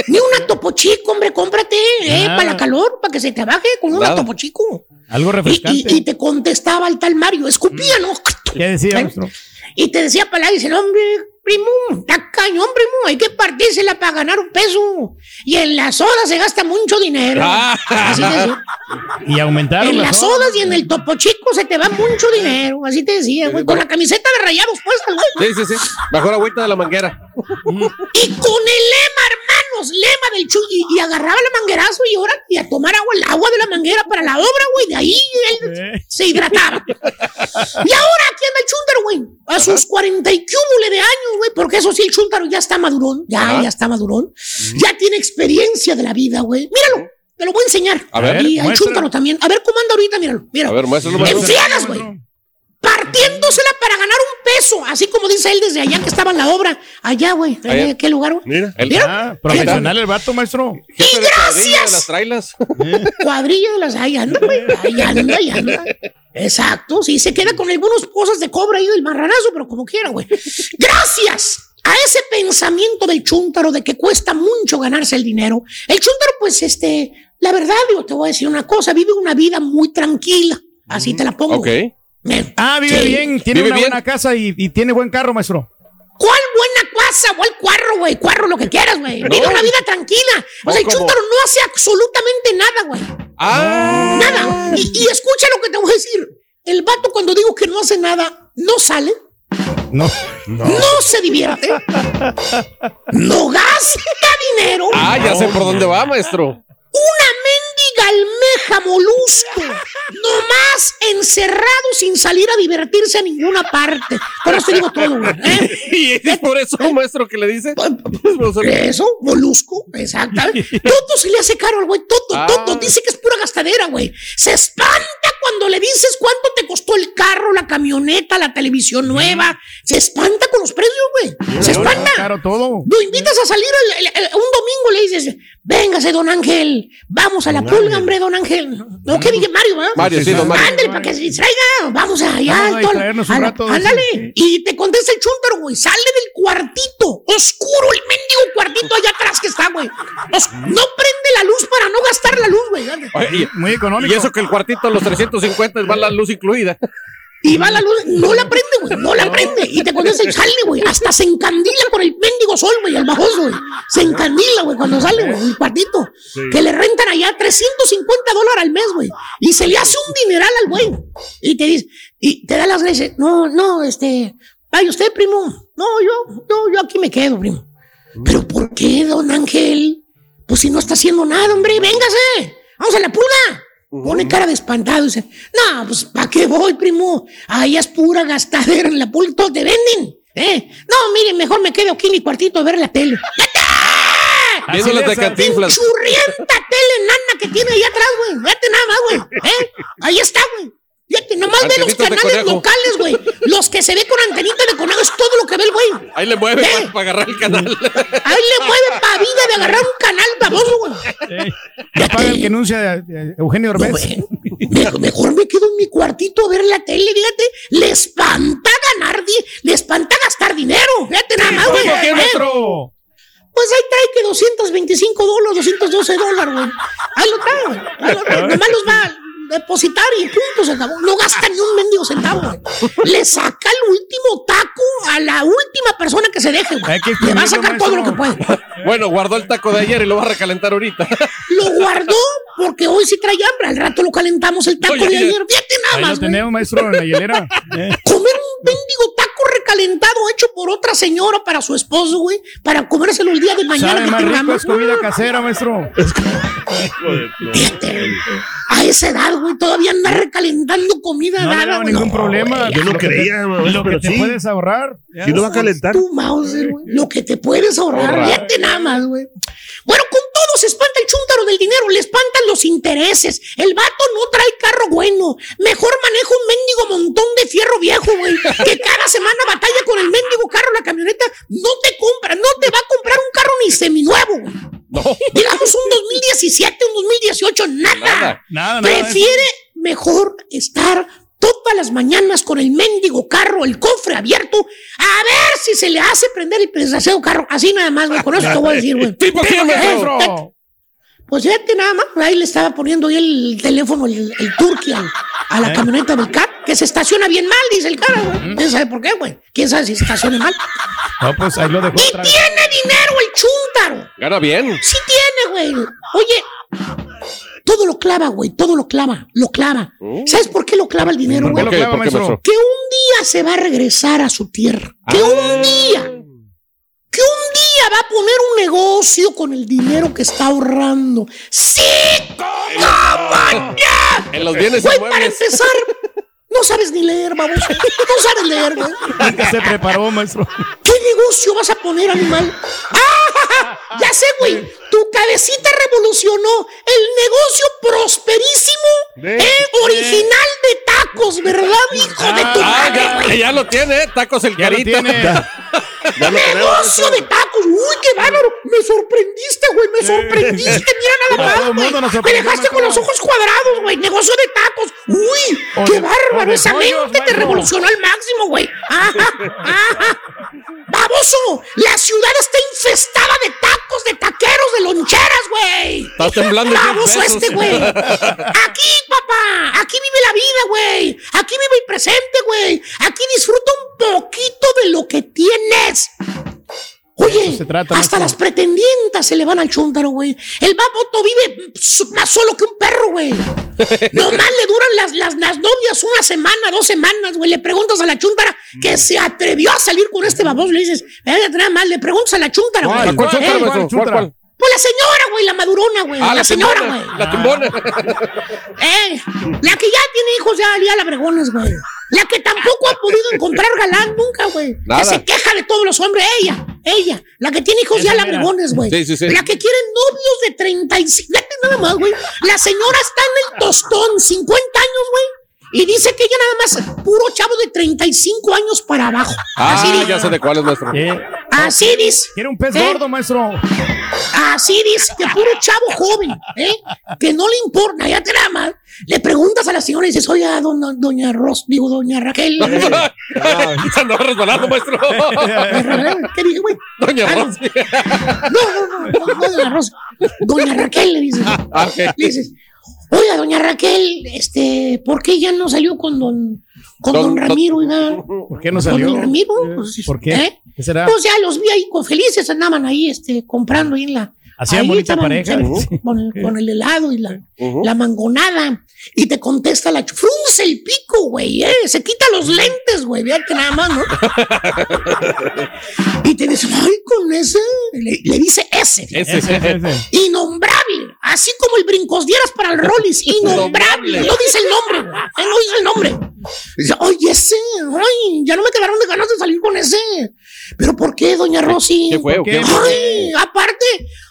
Speaker 16: Ni una (laughs) topo chico, hombre, cómprate, eh, para la calor, para que se te baje con una topo chico.
Speaker 2: Algo refrescante.
Speaker 16: y- y te contestaba el tal Mario, escupía, ¿no?
Speaker 2: ¿Qué decía,
Speaker 16: ¿Eh? Y te decía para dice, "No, hombre, primo, está cañón, primo, hay que partírsela para ganar un peso. Y en las sodas se gasta mucho dinero.
Speaker 3: Ah.
Speaker 16: Así te decía. (laughs)
Speaker 2: Y aumentaron
Speaker 16: En
Speaker 2: las
Speaker 16: sodas y en el topo chico se te va mucho dinero. Así te decía, güey. Con la camiseta de rayados puesta, güey.
Speaker 3: Sí, sí, sí. Mejor agüita de la manguera.
Speaker 16: Y con el lema, hermanos, lema del chu. Y, y agarraba la manguerazo y ahora y a tomar agua, el agua de la manguera para la obra, güey. De ahí él se hidrataba. Y ahora aquí anda el chúntaro, güey. A sus 40 y cúmule de años, güey. Porque eso sí, el chúntaro ya está madurón. Ya,
Speaker 3: Ajá.
Speaker 16: ya está madurón. Ya tiene experiencia de la vida, güey. Míralo. Te lo voy a enseñar.
Speaker 3: A ver,
Speaker 16: y al chúntaro también. A ver cómo anda ahorita, míralo. míralo.
Speaker 3: A ver, muéstralo,
Speaker 16: En güey. Partiéndosela para ganar un peso. Así como dice él desde allá que estaba en la obra. Allá, güey.
Speaker 3: Allá.
Speaker 16: ¿En qué lugar, güey?
Speaker 4: Mira.
Speaker 3: El.
Speaker 2: Ah, profesional el vato, maestro.
Speaker 3: jefe
Speaker 16: ¡Y
Speaker 3: de cuadrilla de
Speaker 16: gracias!
Speaker 3: las trailas.
Speaker 16: Cuadrilla de las ahí (laughs) anda, güey. Ahí anda, ahí anda. Exacto, sí, se queda con algunas cosas de cobra ahí del marranazo, pero como quiera, güey. Gracias a ese pensamiento del chúntaro de que cuesta mucho ganarse el dinero. El chúntaro, pues, este, la verdad, digo, te voy a decir una cosa, vive una vida muy tranquila. Así te la pongo.
Speaker 3: Ok.
Speaker 2: Ah, vive
Speaker 16: Sí.
Speaker 2: bien, tiene
Speaker 3: Vive
Speaker 2: una
Speaker 3: bien.
Speaker 2: buena casa y, y tiene buen carro, maestro.
Speaker 16: ¿Cuál buena casa? ¿Cuál cuarro, güey? Cuarro, lo que quieras, güey. Vive una vida tranquila. O sea, el chúntaro no hace absolutamente nada, güey.
Speaker 3: Ah.
Speaker 16: Nada. Y, y escucha lo que te voy a decir. El vato cuando digo que no hace nada, no sale,
Speaker 2: No.
Speaker 16: no, se divierte, (laughs) no gasta dinero,
Speaker 3: Ah, ya sé por dónde va, maestro.
Speaker 16: una mendiga almeja molusco, nomás encerrado sin salir a divertirse a ninguna parte. Con eso te digo todo, güey. ¿eh? (laughs)
Speaker 3: Y es por eso, maestro, que le dice.
Speaker 16: Eso, molusco, exactamente. Toto se le hace caro al güey, Toto,
Speaker 3: Ah.
Speaker 16: Toto dice que es pura gastadera, güey. Se espanta cuando le dices cuánto te costó el carro, la camioneta, la televisión nueva. Se espanta con los precios, güey. Se espanta.
Speaker 2: Caro todo.
Speaker 16: Lo invitas a salir el- el- el- un domingo, le dices, Véngase, don Ángel. Vamos a la pulga, hombre, don Ángel. ¿No qué dije Mario, ¿verdad?
Speaker 3: Mario, sí, don Mario.
Speaker 16: Ándale, para que se distraiga. Vamos allá.
Speaker 2: Un
Speaker 16: la-
Speaker 2: rato,
Speaker 16: Ándale. Y te contesta el chúntaro, güey. Sale del cuartito. Oscuro el mendigo cuartito allá atrás que está, güey. Os- No prende la luz para no gastar la luz, güey.
Speaker 3: Y-
Speaker 2: Muy económico.
Speaker 3: Y eso que el cuartito los 350 va la luz incluida.
Speaker 16: Y va la luz, no la prende, güey, no la prende. Y te y sale, güey. Hasta se encandila por el mendigo sol, güey, el bajoso, güey. Se encandila, güey, cuando sale, güey, el cuartito. Que le rentan allá 350 dólares al mes, güey. Y se le hace un dineral al güey. Y te dice, y te da las gracias. No, no, este, vaya usted, primo. No, yo, yo, yo aquí me quedo, primo. ¿Pero por qué, don Ángel? Pues si no está haciendo nada, hombre, véngase. Vamos a la pulga. Pone cara de espantado y dice, no, pues ¿para qué voy, primo? Ahí es pura gastadera en la pulga, todos te venden. ¿eh? No, mire, mejor me quedo aquí en mi cuartito a ver la tele.
Speaker 3: Viendo Cantinflas.
Speaker 16: Churrienta tele nana que tiene ahí atrás, güey. Fíjate nada más, güey. ¿eh? Ahí está, güey. Fíjate, nomás ve los canales locales, güey. Los que se ve con antenita de conejo es todo lo que ve el güey.
Speaker 3: Ahí le mueve
Speaker 16: ¿Eh?
Speaker 3: para, agarrar el canal.
Speaker 16: Ahí le mueve pa' vida de agarrar un canal baboso, güey.
Speaker 2: Ya paga el que anuncia eh, Eugenio Orbez.
Speaker 16: Mejor, mejor me quedo en mi cuartito a ver la tele, fíjate. Le espanta ganar, le espanta gastar dinero. Fíjate nada más, güey. Pues ahí trae que 225 dólares, 212 dólares, güey. Ahí lo trae, güey. Ahí lo trae. (laughs) Nomás los va depositar y punto, se acabó. No gasta ni un mendigo centavo, güey. Le saca el último taco a la última persona que se deje, güey. Le va a sacar todo lo que puede.
Speaker 3: Bueno, guardó el taco de ayer y lo va a recalentar ahorita. (laughs)
Speaker 16: Lo guardó porque hoy sí trae hambre. Al rato lo calentamos el taco
Speaker 3: Oye,
Speaker 16: de ayer. Fíjate nada
Speaker 2: Ahí
Speaker 16: más,
Speaker 2: lo tenemos, maestro, en la hielera.
Speaker 16: Comer un mendigo taco recalentado hecho por otra señora para su esposo, güey. Para comérselo el día de mañana
Speaker 2: Sabe
Speaker 16: que
Speaker 2: más rico, es comida casera, maestro.
Speaker 16: A esa edad, güey, todavía anda recalentando comida
Speaker 2: No le daba ningún problema.
Speaker 4: Yo no creía, mamá,
Speaker 2: Lo que
Speaker 4: pero
Speaker 2: te
Speaker 4: sí.
Speaker 2: puedes ahorrar.
Speaker 4: Si no va a calentar.
Speaker 16: Tú, Mauser, güey. Lo que te puedes ahorrar. Fíjate nada más, güey. Bueno, con todo se espanta el chúntaro del dinero, le espantan los intereses. El vato no trae carro bueno. Mejor maneja un mendigo montón de fierro viejo, güey. Que cada semana batalla con el mendigo carro, la camioneta. No te compra, no te va a comprar un carro ni seminuevo, güey. Digamos un 2017, un 2018, nada.
Speaker 2: Nada, nada
Speaker 16: Prefiere mejor estar todas las mañanas con el mendigo carro, el cofre abierto, a ver si se le hace prender el desgraciado carro. Así nada más, güey. Con eso te voy a decir, güey.
Speaker 3: Tipo
Speaker 16: Pues fíjate nada más, ahí le estaba poniendo ahí el teléfono, el, el turqui al- a la
Speaker 2: ¿Eh?
Speaker 16: camioneta del CAP, que se estaciona bien mal, dice el cara, güey. ¿Quién sabe por qué, güey? ¿Quién sabe si se estaciona mal?
Speaker 2: No, pues ahí lo dejó
Speaker 16: Y tiene dinero el chúntaro.
Speaker 3: Gana bien.
Speaker 16: Sí tiene, güey. Oye, todo lo clava, güey. Todo lo clava. Lo clava. ¿Sabes por qué lo clava el dinero,
Speaker 2: ¿Por qué
Speaker 16: güey? Que un día se va a regresar a su tierra. Que
Speaker 3: Ah.
Speaker 16: un día. Día va a poner un negocio con el dinero que está ahorrando. ¡Sí! ¡Cómo ya!
Speaker 3: En los bienes
Speaker 16: Güey, para empezar, no sabes ni leer, baboso. No sabes leer, güey.
Speaker 2: Nunca se preparó, maestro.
Speaker 16: ¿Qué negocio vas a poner, animal? ¡Ah! Ya sé, güey. Tu cabecita revolucionó el negocio prosperísimo,
Speaker 4: De-
Speaker 16: eh, original de tacos, ¿verdad, hijo de tu
Speaker 3: Ah,
Speaker 16: madre,
Speaker 3: ya,
Speaker 16: güey?
Speaker 3: ya lo tiene, ¿eh? tacos el
Speaker 2: Ya lo
Speaker 3: carita. (laughs)
Speaker 2: tiene.
Speaker 4: Ya lo tenemos.
Speaker 16: Negocio de tacos. Uy, qué bárbaro. Me sorprendiste, güey. Me sorprendiste. Mira nada más, güey. Me dejaste con los ojos cuadrados, güey. Negocio de tacos. Uy,
Speaker 2: O
Speaker 16: qué bárbaro. Esa mente te revolucionó al máximo, güey. Ajá, ajá. Baboso, la ciudad está infestada de tacos, de taqueros, de loncheras, güey.
Speaker 3: Está temblando 10
Speaker 16: Baboso este, güey. Aquí, papá. Aquí vive la vida, güey. Aquí vive el presente, güey. Aquí disfruta un poquito de lo que tienes. Oye,
Speaker 2: se trata,
Speaker 16: hasta
Speaker 2: maestro.
Speaker 16: las pretendientas se le van al chúntaro, güey. El baboto vive más solo que un perro, güey. (laughs) Nomás le duran las, las, las novias una semana, dos semanas, güey. Le preguntas a la chúntara que se atrevió a salir con este baboso. Le dices, nada más, le preguntas a la chúntara, güey. Pues la señora, güey, la madurona, güey.
Speaker 3: Ah,
Speaker 16: la, señora, güey.
Speaker 3: La timbona.
Speaker 16: Eh, la que ya tiene hijos, ya, ya la bregones, güey. La que tampoco ha podido encontrar galán nunca, güey. Que se queja de todos los hombres. Ella, ella. La que tiene hijos
Speaker 2: Esa
Speaker 16: ya la
Speaker 2: mera.
Speaker 16: bregones, güey.
Speaker 3: Sí, sí, sí.
Speaker 16: La que quiere novios de 35. Fíjate nada más, güey. La señora está en el tostón, 50 años, güey. Y dice que ella nada más, puro chavo de 35 años para abajo. Así
Speaker 3: Ah,
Speaker 16: dice.
Speaker 3: ya sé de cuál es, maestro.
Speaker 2: Eh,
Speaker 16: Así dice.
Speaker 2: Quiere un pez
Speaker 16: ¿Eh?
Speaker 2: gordo, maestro.
Speaker 16: Así dice que puro chavo joven, ¿eh? que no le importa, ya te nada más. Le preguntas a la señora y dices, oye, doña, doña Ros, digo, doña Raquel. (laughs)
Speaker 3: Se andaba resbalando, maestro.
Speaker 16: ¿Qué dije, güey?
Speaker 3: Doña
Speaker 16: Ah, no.
Speaker 3: Ros.
Speaker 16: No, no, no, no, no, doña Rosa. Doña Raquel le dices.
Speaker 3: Ah.
Speaker 16: Le dices, oiga, doña Raquel, este, ¿por qué ya no salió con don, con don,
Speaker 2: Don-
Speaker 16: Ramiro, oiga?
Speaker 2: ¿Por qué no
Speaker 16: ¿Con
Speaker 2: salió?
Speaker 16: don Ramiro? Pues,
Speaker 2: ¿Por qué?
Speaker 16: ¿eh?
Speaker 2: ¿Qué será?
Speaker 16: Pues ya los vi ahí con felices, andaban ahí, este, comprando ahí en la.
Speaker 2: Hacían bonita pareja.
Speaker 16: Con el, con el helado y la, la mangonada. Y te contesta la frunce el pico, güey, eh. Se quita los lentes, güey. Fíjate nada más, ¿no? (laughs) y te dice, ay, con ese. Le, le dice ese.
Speaker 3: Ese, ese, ese.
Speaker 16: Innombrable. Así como el brincos dieras para el Rollis. (laughs) Innombrable. No dice el nombre, güey. No dice el nombre. Dice, oye, ese. Ay, ya no me quedaron de ganas de salir con ese. ¿Pero por qué, doña Rosy?
Speaker 3: ¿Qué fue o qué?
Speaker 16: Ay, aparte,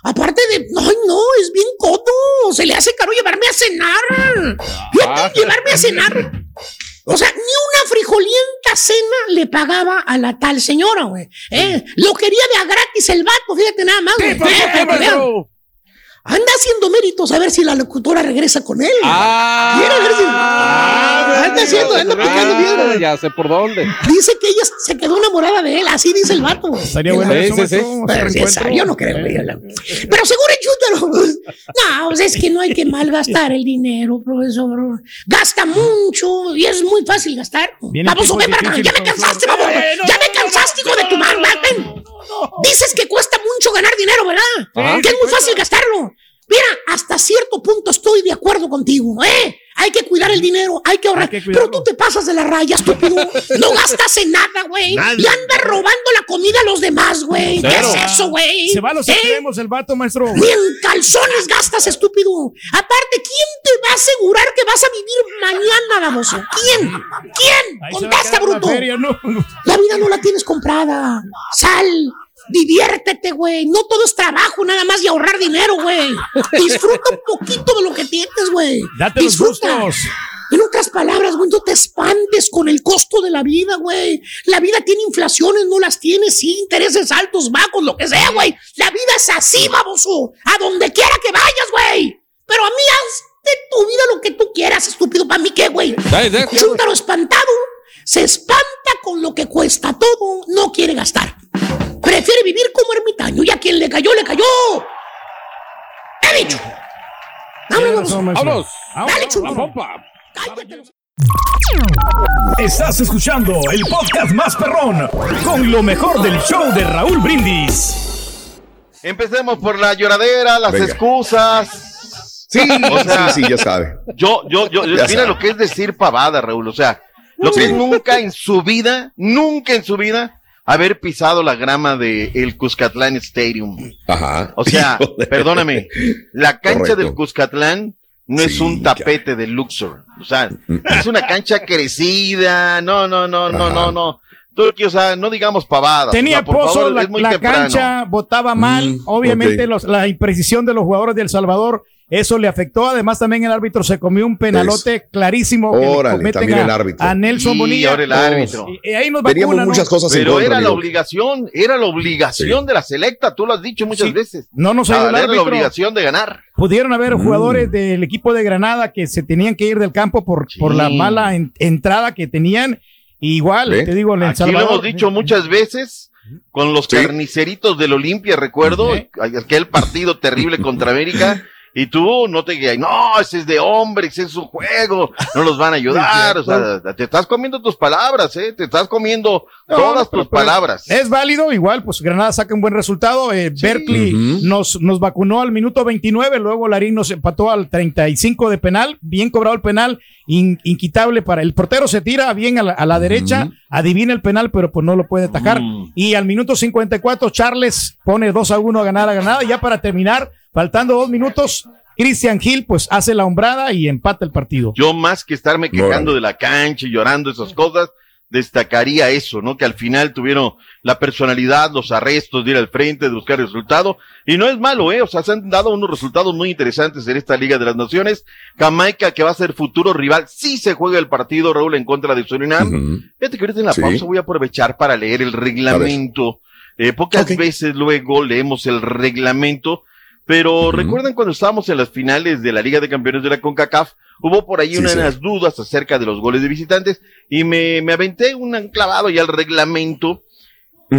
Speaker 16: aparte de. Ay, no, es bien coto. Se le hace caro llevarme a cenar. Fíjate, llevarme a cenar. O sea, ni una frijolienta cena le pagaba a la tal señora, güey. ¿eh? Lo quería de a gratis el vato, fíjate nada más,
Speaker 3: pasó, qué pasó?
Speaker 16: Anda haciendo méritos a ver si la locutora regresa con él.
Speaker 3: Ah,
Speaker 16: Quiere ver si. anda haciendo, anda picando
Speaker 3: Ah,
Speaker 16: piedra.
Speaker 3: ya sé por dónde.
Speaker 16: Dice que ella se quedó enamorada de él, así dice el vato.
Speaker 2: Estaría bueno
Speaker 3: Sí,
Speaker 2: eso,
Speaker 3: sí, sí.
Speaker 16: Pero,
Speaker 2: hacer
Speaker 16: sí,
Speaker 2: encuentro.
Speaker 16: esa, yo no creo, güey. Pero seguro chútalo. pues. (laughs) No, pues es que no hay que malgastar el dinero, profesor. Gasta mucho y es muy fácil gastar.
Speaker 2: Viene
Speaker 16: Vamos, ven para acá. Ya me cansaste,
Speaker 2: profesor.
Speaker 16: baboso. Ya me cansaste, hijo de tu madre. Dices que cuesta mucho ganar dinero, ¿verdad?
Speaker 3: Ajá.
Speaker 16: Que es muy fácil gastarlo. Mira, hasta cierto punto estoy de acuerdo contigo, ¿eh? Hay que cuidar el dinero, hay que ahorrar.
Speaker 2: Hay que
Speaker 16: pero tú te pasas de la raya, estúpido. No (laughs) gastas en nada, güey. Y andas robando la comida a los demás, güey. ¿Qué es eso, güey?
Speaker 2: Se va a los
Speaker 16: ¿Eh?
Speaker 2: extremos el vato, maestro.
Speaker 16: Ni en calzones gastas, estúpido. Aparte, ¿quién te va a asegurar que vas a vivir mañana, baboso? ¿Quién? ¿Quién?
Speaker 2: Ahí
Speaker 16: Contesta,
Speaker 2: la
Speaker 16: bruto.
Speaker 2: feria, ¿no?
Speaker 16: La vida no la tienes comprada. Sal. Diviértete, güey. No todo es trabajo, nada más y ahorrar dinero, güey. Disfruta un poquito de lo que tienes, güey.
Speaker 2: Date los
Speaker 16: Disfruta.
Speaker 2: gustos.
Speaker 16: En otras palabras, güey, no te espantes con el costo de la vida, güey. La vida tiene inflaciones, no las tiene, sí, intereses altos, bajos, lo que sea, güey. La vida es así, baboso. A donde quiera que vayas, güey. Pero a mí haz de tu vida lo que tú quieras, estúpido. ¿Para mí qué, güey? Chúntaro espantado se espanta con lo que cuesta todo, no quiere gastar. Prefiere vivir como ermitaño y a quien le cayó, le cayó. He dicho. Vámonos.
Speaker 3: Vámonos.
Speaker 16: Dale, chulo. Cállate
Speaker 17: Estás escuchando el podcast más perrón con lo mejor del show de Raúl Brindis.
Speaker 26: Empecemos por la lloradera, las
Speaker 1: Venga.
Speaker 26: excusas.
Speaker 1: Sí,
Speaker 26: O sea,
Speaker 1: sí, sí, ya sabe.
Speaker 26: Yo, yo, yo,
Speaker 1: Ya
Speaker 26: mira
Speaker 1: sabe.
Speaker 26: lo que es decir pavada, Raúl. O sea, lo que
Speaker 1: Sí.
Speaker 26: es nunca en su vida, nunca en su vida, haber pisado la grama de el Cuscatlán Stadium.
Speaker 1: Ajá.
Speaker 26: O sea, (laughs)
Speaker 1: Híjole.
Speaker 26: perdóname, la cancha
Speaker 1: Correcto.
Speaker 26: del Cuscatlán no es un tapete de Luxor. O sea, es una cancha crecida. No, no, no, no,
Speaker 1: Ajá.
Speaker 26: no, no. Tú, o sea, no digamos pavadas.
Speaker 2: Tenía
Speaker 26: O sea,
Speaker 2: pozo,
Speaker 26: favor,
Speaker 2: la, cancha botaba mal.
Speaker 1: Mm,
Speaker 2: Obviamente los- la imprecisión de los jugadores de El Salvador, eso le afectó. Además también el árbitro se comió un penalote clarísimo. que le
Speaker 1: Órale,
Speaker 2: cometen
Speaker 1: también
Speaker 2: a,
Speaker 1: el árbitro.
Speaker 2: A Nelson
Speaker 26: Y
Speaker 2: Bonilla.
Speaker 26: ahora el árbitro.
Speaker 2: Y, y ahí nos
Speaker 1: Teníamos
Speaker 2: vacuna, ¿no?
Speaker 1: muchas cosas en
Speaker 26: Pero
Speaker 1: contra.
Speaker 26: era la obligación, era la obligación de la selecta, tú lo has dicho muchas
Speaker 2: Sí.
Speaker 26: veces.
Speaker 2: No nos ayudó
Speaker 26: era la obligación de ganar.
Speaker 2: Pudieron haber
Speaker 1: Mm.
Speaker 2: jugadores del equipo de Granada que se tenían que ir del campo por,
Speaker 26: Sí.
Speaker 2: por la mala en- entrada que tenían. Igual, te digo, en El
Speaker 26: Aquí lo
Speaker 2: Salvador.
Speaker 26: hemos dicho muchas veces con los
Speaker 1: Sí.
Speaker 26: carniceritos del Olimpia, recuerdo, aquel partido terrible contra América. Y tú no te digas, no, ese es de hombre, ese es su juego, no los van a (laughs) ayudar. O sea, te estás comiendo tus palabras, ¿eh? Te estás comiendo
Speaker 2: No,
Speaker 26: todas
Speaker 2: pero-
Speaker 26: tus
Speaker 2: pero
Speaker 26: palabras.
Speaker 2: Es válido, igual, pues Granada saca un buen resultado. eh, Berkeley nos, nos vacunó al minuto 29, luego Larín nos empató al 35 de penal, bien cobrado el penal, in- inquitable para el portero, se tira bien a la, a la derecha, adivina el penal, pero pues no lo puede atajar.
Speaker 26: Mm.
Speaker 2: Y al minuto 54, Charles pone 2 a 1 a ganar a Granada, ya para terminar, faltando dos minutos, Christian Hill pues hace la hombrada y empata el partido.
Speaker 26: Yo más que estarme quejando de la cancha y llorando esas cosas, destacaría eso, ¿no? Que al final tuvieron la personalidad, los arrestos, de ir al frente, de buscar resultado. Y no es malo, ¿eh? O sea, se han dado unos resultados muy interesantes en esta Liga de las Naciones. Jamaica, que va a ser futuro rival, sí se juega el partido, Raúl, en contra de Surinam.
Speaker 1: Ujú.
Speaker 26: Fíjate que ahorita en la
Speaker 1: Sí.
Speaker 26: pausa voy a aprovechar para leer el reglamento Eh, pocas veces luego leemos el reglamento, pero recuerdan cuando estábamos en las finales de la Liga de Campeones de la CONCACAF, hubo por ahí
Speaker 1: Sí,
Speaker 26: unas
Speaker 1: sí.
Speaker 26: dudas acerca de los goles de visitantes y me, me aventé un clavado ya al reglamento.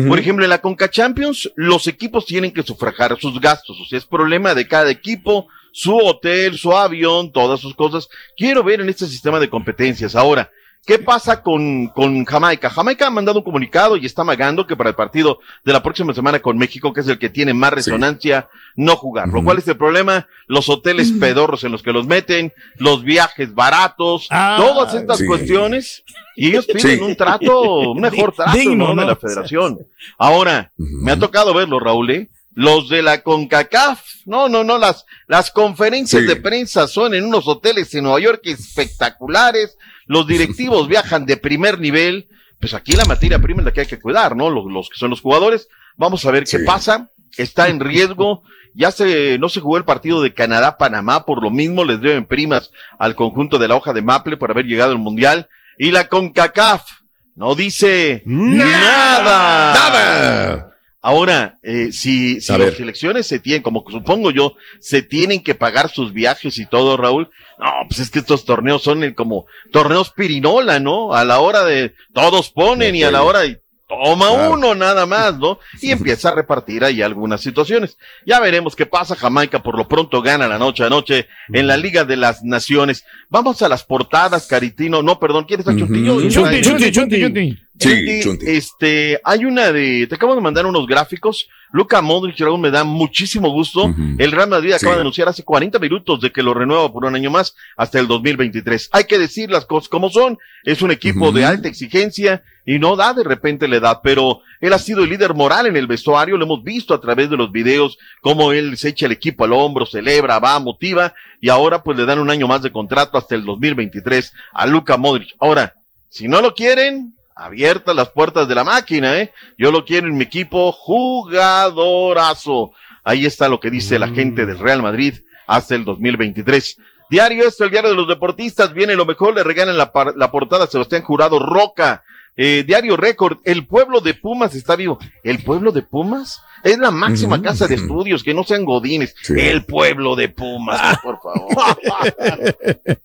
Speaker 26: Por ejemplo, en la Conca Champions, los equipos tienen que sufragar sus gastos, o sea, es problema de cada equipo, su hotel, su avión, todas sus cosas. Quiero ver en este sistema de competencias. Ahora, ¿qué pasa con, con Jamaica? Jamaica ha mandado un comunicado y está amagando que para el partido de la próxima semana con México, que es el que tiene más resonancia, no jugar. Lo cual es el problema, los hoteles pedorros en los que los meten, los viajes baratos, todas estas
Speaker 1: sí.
Speaker 26: cuestiones. Y ellos piden
Speaker 1: Sí.
Speaker 26: un trato, un (laughs) mejor trato
Speaker 2: Digno,
Speaker 26: ¿no? de
Speaker 2: ¿no?
Speaker 26: la federación. Ahora, me ha tocado verlo, Raúl, ¿eh? Los de la CONCACAF, no, no, no, las, las conferencias
Speaker 1: Sí.
Speaker 26: de prensa son en unos hoteles en Nueva York espectaculares, los directivos viajan de primer nivel, pues aquí la materia prima es la que hay que cuidar, ¿no? Los, los que son los jugadores, vamos a ver qué pasa, está en riesgo, ya se, no se jugó el partido de Canadá-Panamá, por lo mismo les deben primas al conjunto de la hoja de Maple por haber llegado al Mundial, y la CONCACAF no dice nada.
Speaker 1: Nada.
Speaker 26: Ahora, eh, si, si las
Speaker 1: ver.
Speaker 26: selecciones se tienen, como supongo yo, se tienen que pagar sus viajes y todo, Raúl, no, pues es que estos torneos son el- como torneos pirinola, ¿no? A la hora de, todos ponen y a la hora de, toma
Speaker 1: Claro.
Speaker 26: uno nada más, ¿no? (laughs) Y empieza a repartir ahí algunas situaciones. Ya veremos qué pasa. Jamaica por lo pronto gana la noche a noche en la Liga de las Naciones. Vamos a las portadas, Caritino. No, perdón, ¿quieres a Chuntillo?
Speaker 2: Chunti, chunti, chunti, chunti.
Speaker 1: Sí,
Speaker 26: Chunti, Este, hay una de, te acabo de mandar unos gráficos. Luca Modric, Raúl, me da muchísimo gusto. El Real Madrid acaba
Speaker 1: Sí.
Speaker 26: de anunciar hace 40 minutos de que lo renueva por un año más hasta el 2023. Hay que decir las cosas como son. Es un equipo de alta exigencia y no da de repente la edad, pero él ha sido el líder moral en el vestuario. Lo hemos visto a través de los videos, cómo él se echa el equipo al hombro, celebra, va, motiva y ahora pues le dan un año más de contrato hasta el 2023 a Luca Modric. Ahora, si no lo quieren, abiertas las puertas de la máquina, ¿eh? Yo lo quiero en mi equipo jugadorazo. Ahí está lo que dice la gente del Real Madrid hasta el 2023. Diario esto, el diario de los deportistas, viene lo mejor, le regalan la, la portada a Sebastián Jurado Roca. Eh, diario Récord, el pueblo de Pumas está vivo. ¿El pueblo de Pumas? Es la máxima casa de estudios, que no sean godines.
Speaker 1: Sí.
Speaker 26: El pueblo de Pumas, (laughs) por favor.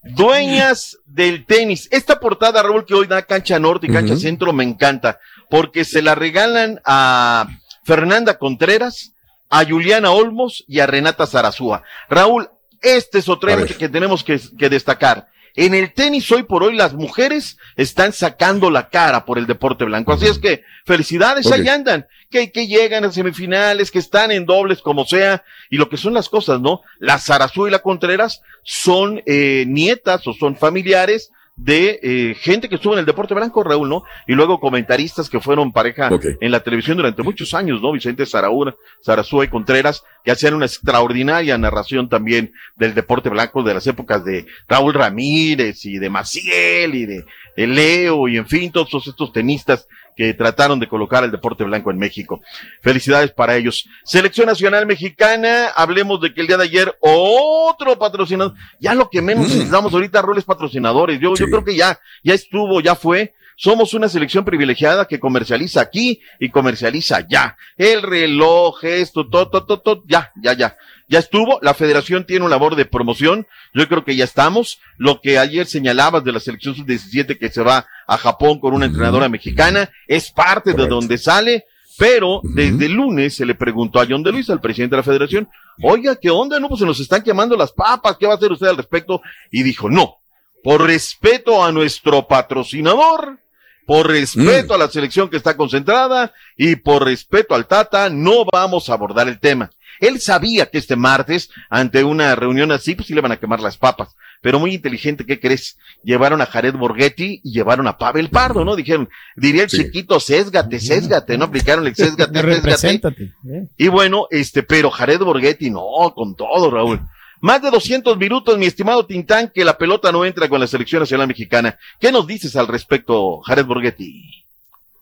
Speaker 26: Dueñas del tenis. Esta portada, Raúl, que hoy da cancha norte y cancha centro, me encanta, porque se la regalan a Fernanda Contreras, a Juliana Olmos y a Renata Zarazúa. Raúl, este es otro tema que tenemos que, que destacar. En el tenis hoy por hoy las mujeres están sacando la cara por el deporte blanco. Así es que felicidades,
Speaker 1: Ok.
Speaker 26: ahí andan. Que, que llegan a semifinales, que están en dobles como sea. Y lo que son las cosas, ¿no? La Zarazúa y la Contreras son eh, nietas o son familiares de eh, gente que estuvo en el deporte blanco, Raúl, ¿no? Y luego comentaristas que fueron pareja en la televisión durante muchos años, ¿no? Vicente Zaraúra, Zarazúa y Contreras, que hacían una extraordinaria narración también del deporte blanco de las épocas de Raúl Ramírez y de Maciel y de de Leo y en fin, todos estos tenistas que trataron de colocar el deporte blanco en México. Felicidades para ellos. Selección Nacional Mexicana, hablemos de que el día de ayer otro patrocinador, ya lo que menos necesitamos ahorita, roles patrocinadores, yo, yo creo que ya, ya estuvo, ya fue. Somos una selección privilegiada que comercializa aquí y comercializa allá. El reloj, esto, todo, todo, todo, todo, ya, ya, ya. Ya estuvo, la federación tiene una labor de promoción, yo creo que ya estamos. Lo que ayer señalabas de la selección sub-17 que se va a Japón con una entrenadora mexicana, es parte de donde sale, pero desde el lunes se le preguntó a John de Luis, al presidente de la federación, oiga, ¿qué onda? No, pues se nos están quemando las papas, ¿qué va a hacer usted al respecto? Y dijo, no, por respeto a nuestro patrocinador, por respeto a la selección que está concentrada y por respeto al Tata, no vamos a abordar el tema. Él sabía que este martes, ante una reunión así, pues sí le van a quemar las papas. Pero muy inteligente, ¿qué crees? Llevaron a Jared Borghetti y llevaron a Pavel Pardo, ¿no? Dijeron, diría el chiquito, sésgate, sésgate, ¿no? Aplicaron el sésgate, (laughs) sésgate.
Speaker 2: ¿eh?
Speaker 26: Y bueno, este, pero Jared Borghetti, no, con todo, Raúl. Más de 200 minutos, mi estimado Tintán, que la pelota no entra con la selección nacional mexicana. ¿Qué nos dices al respecto, Jared Borghetti?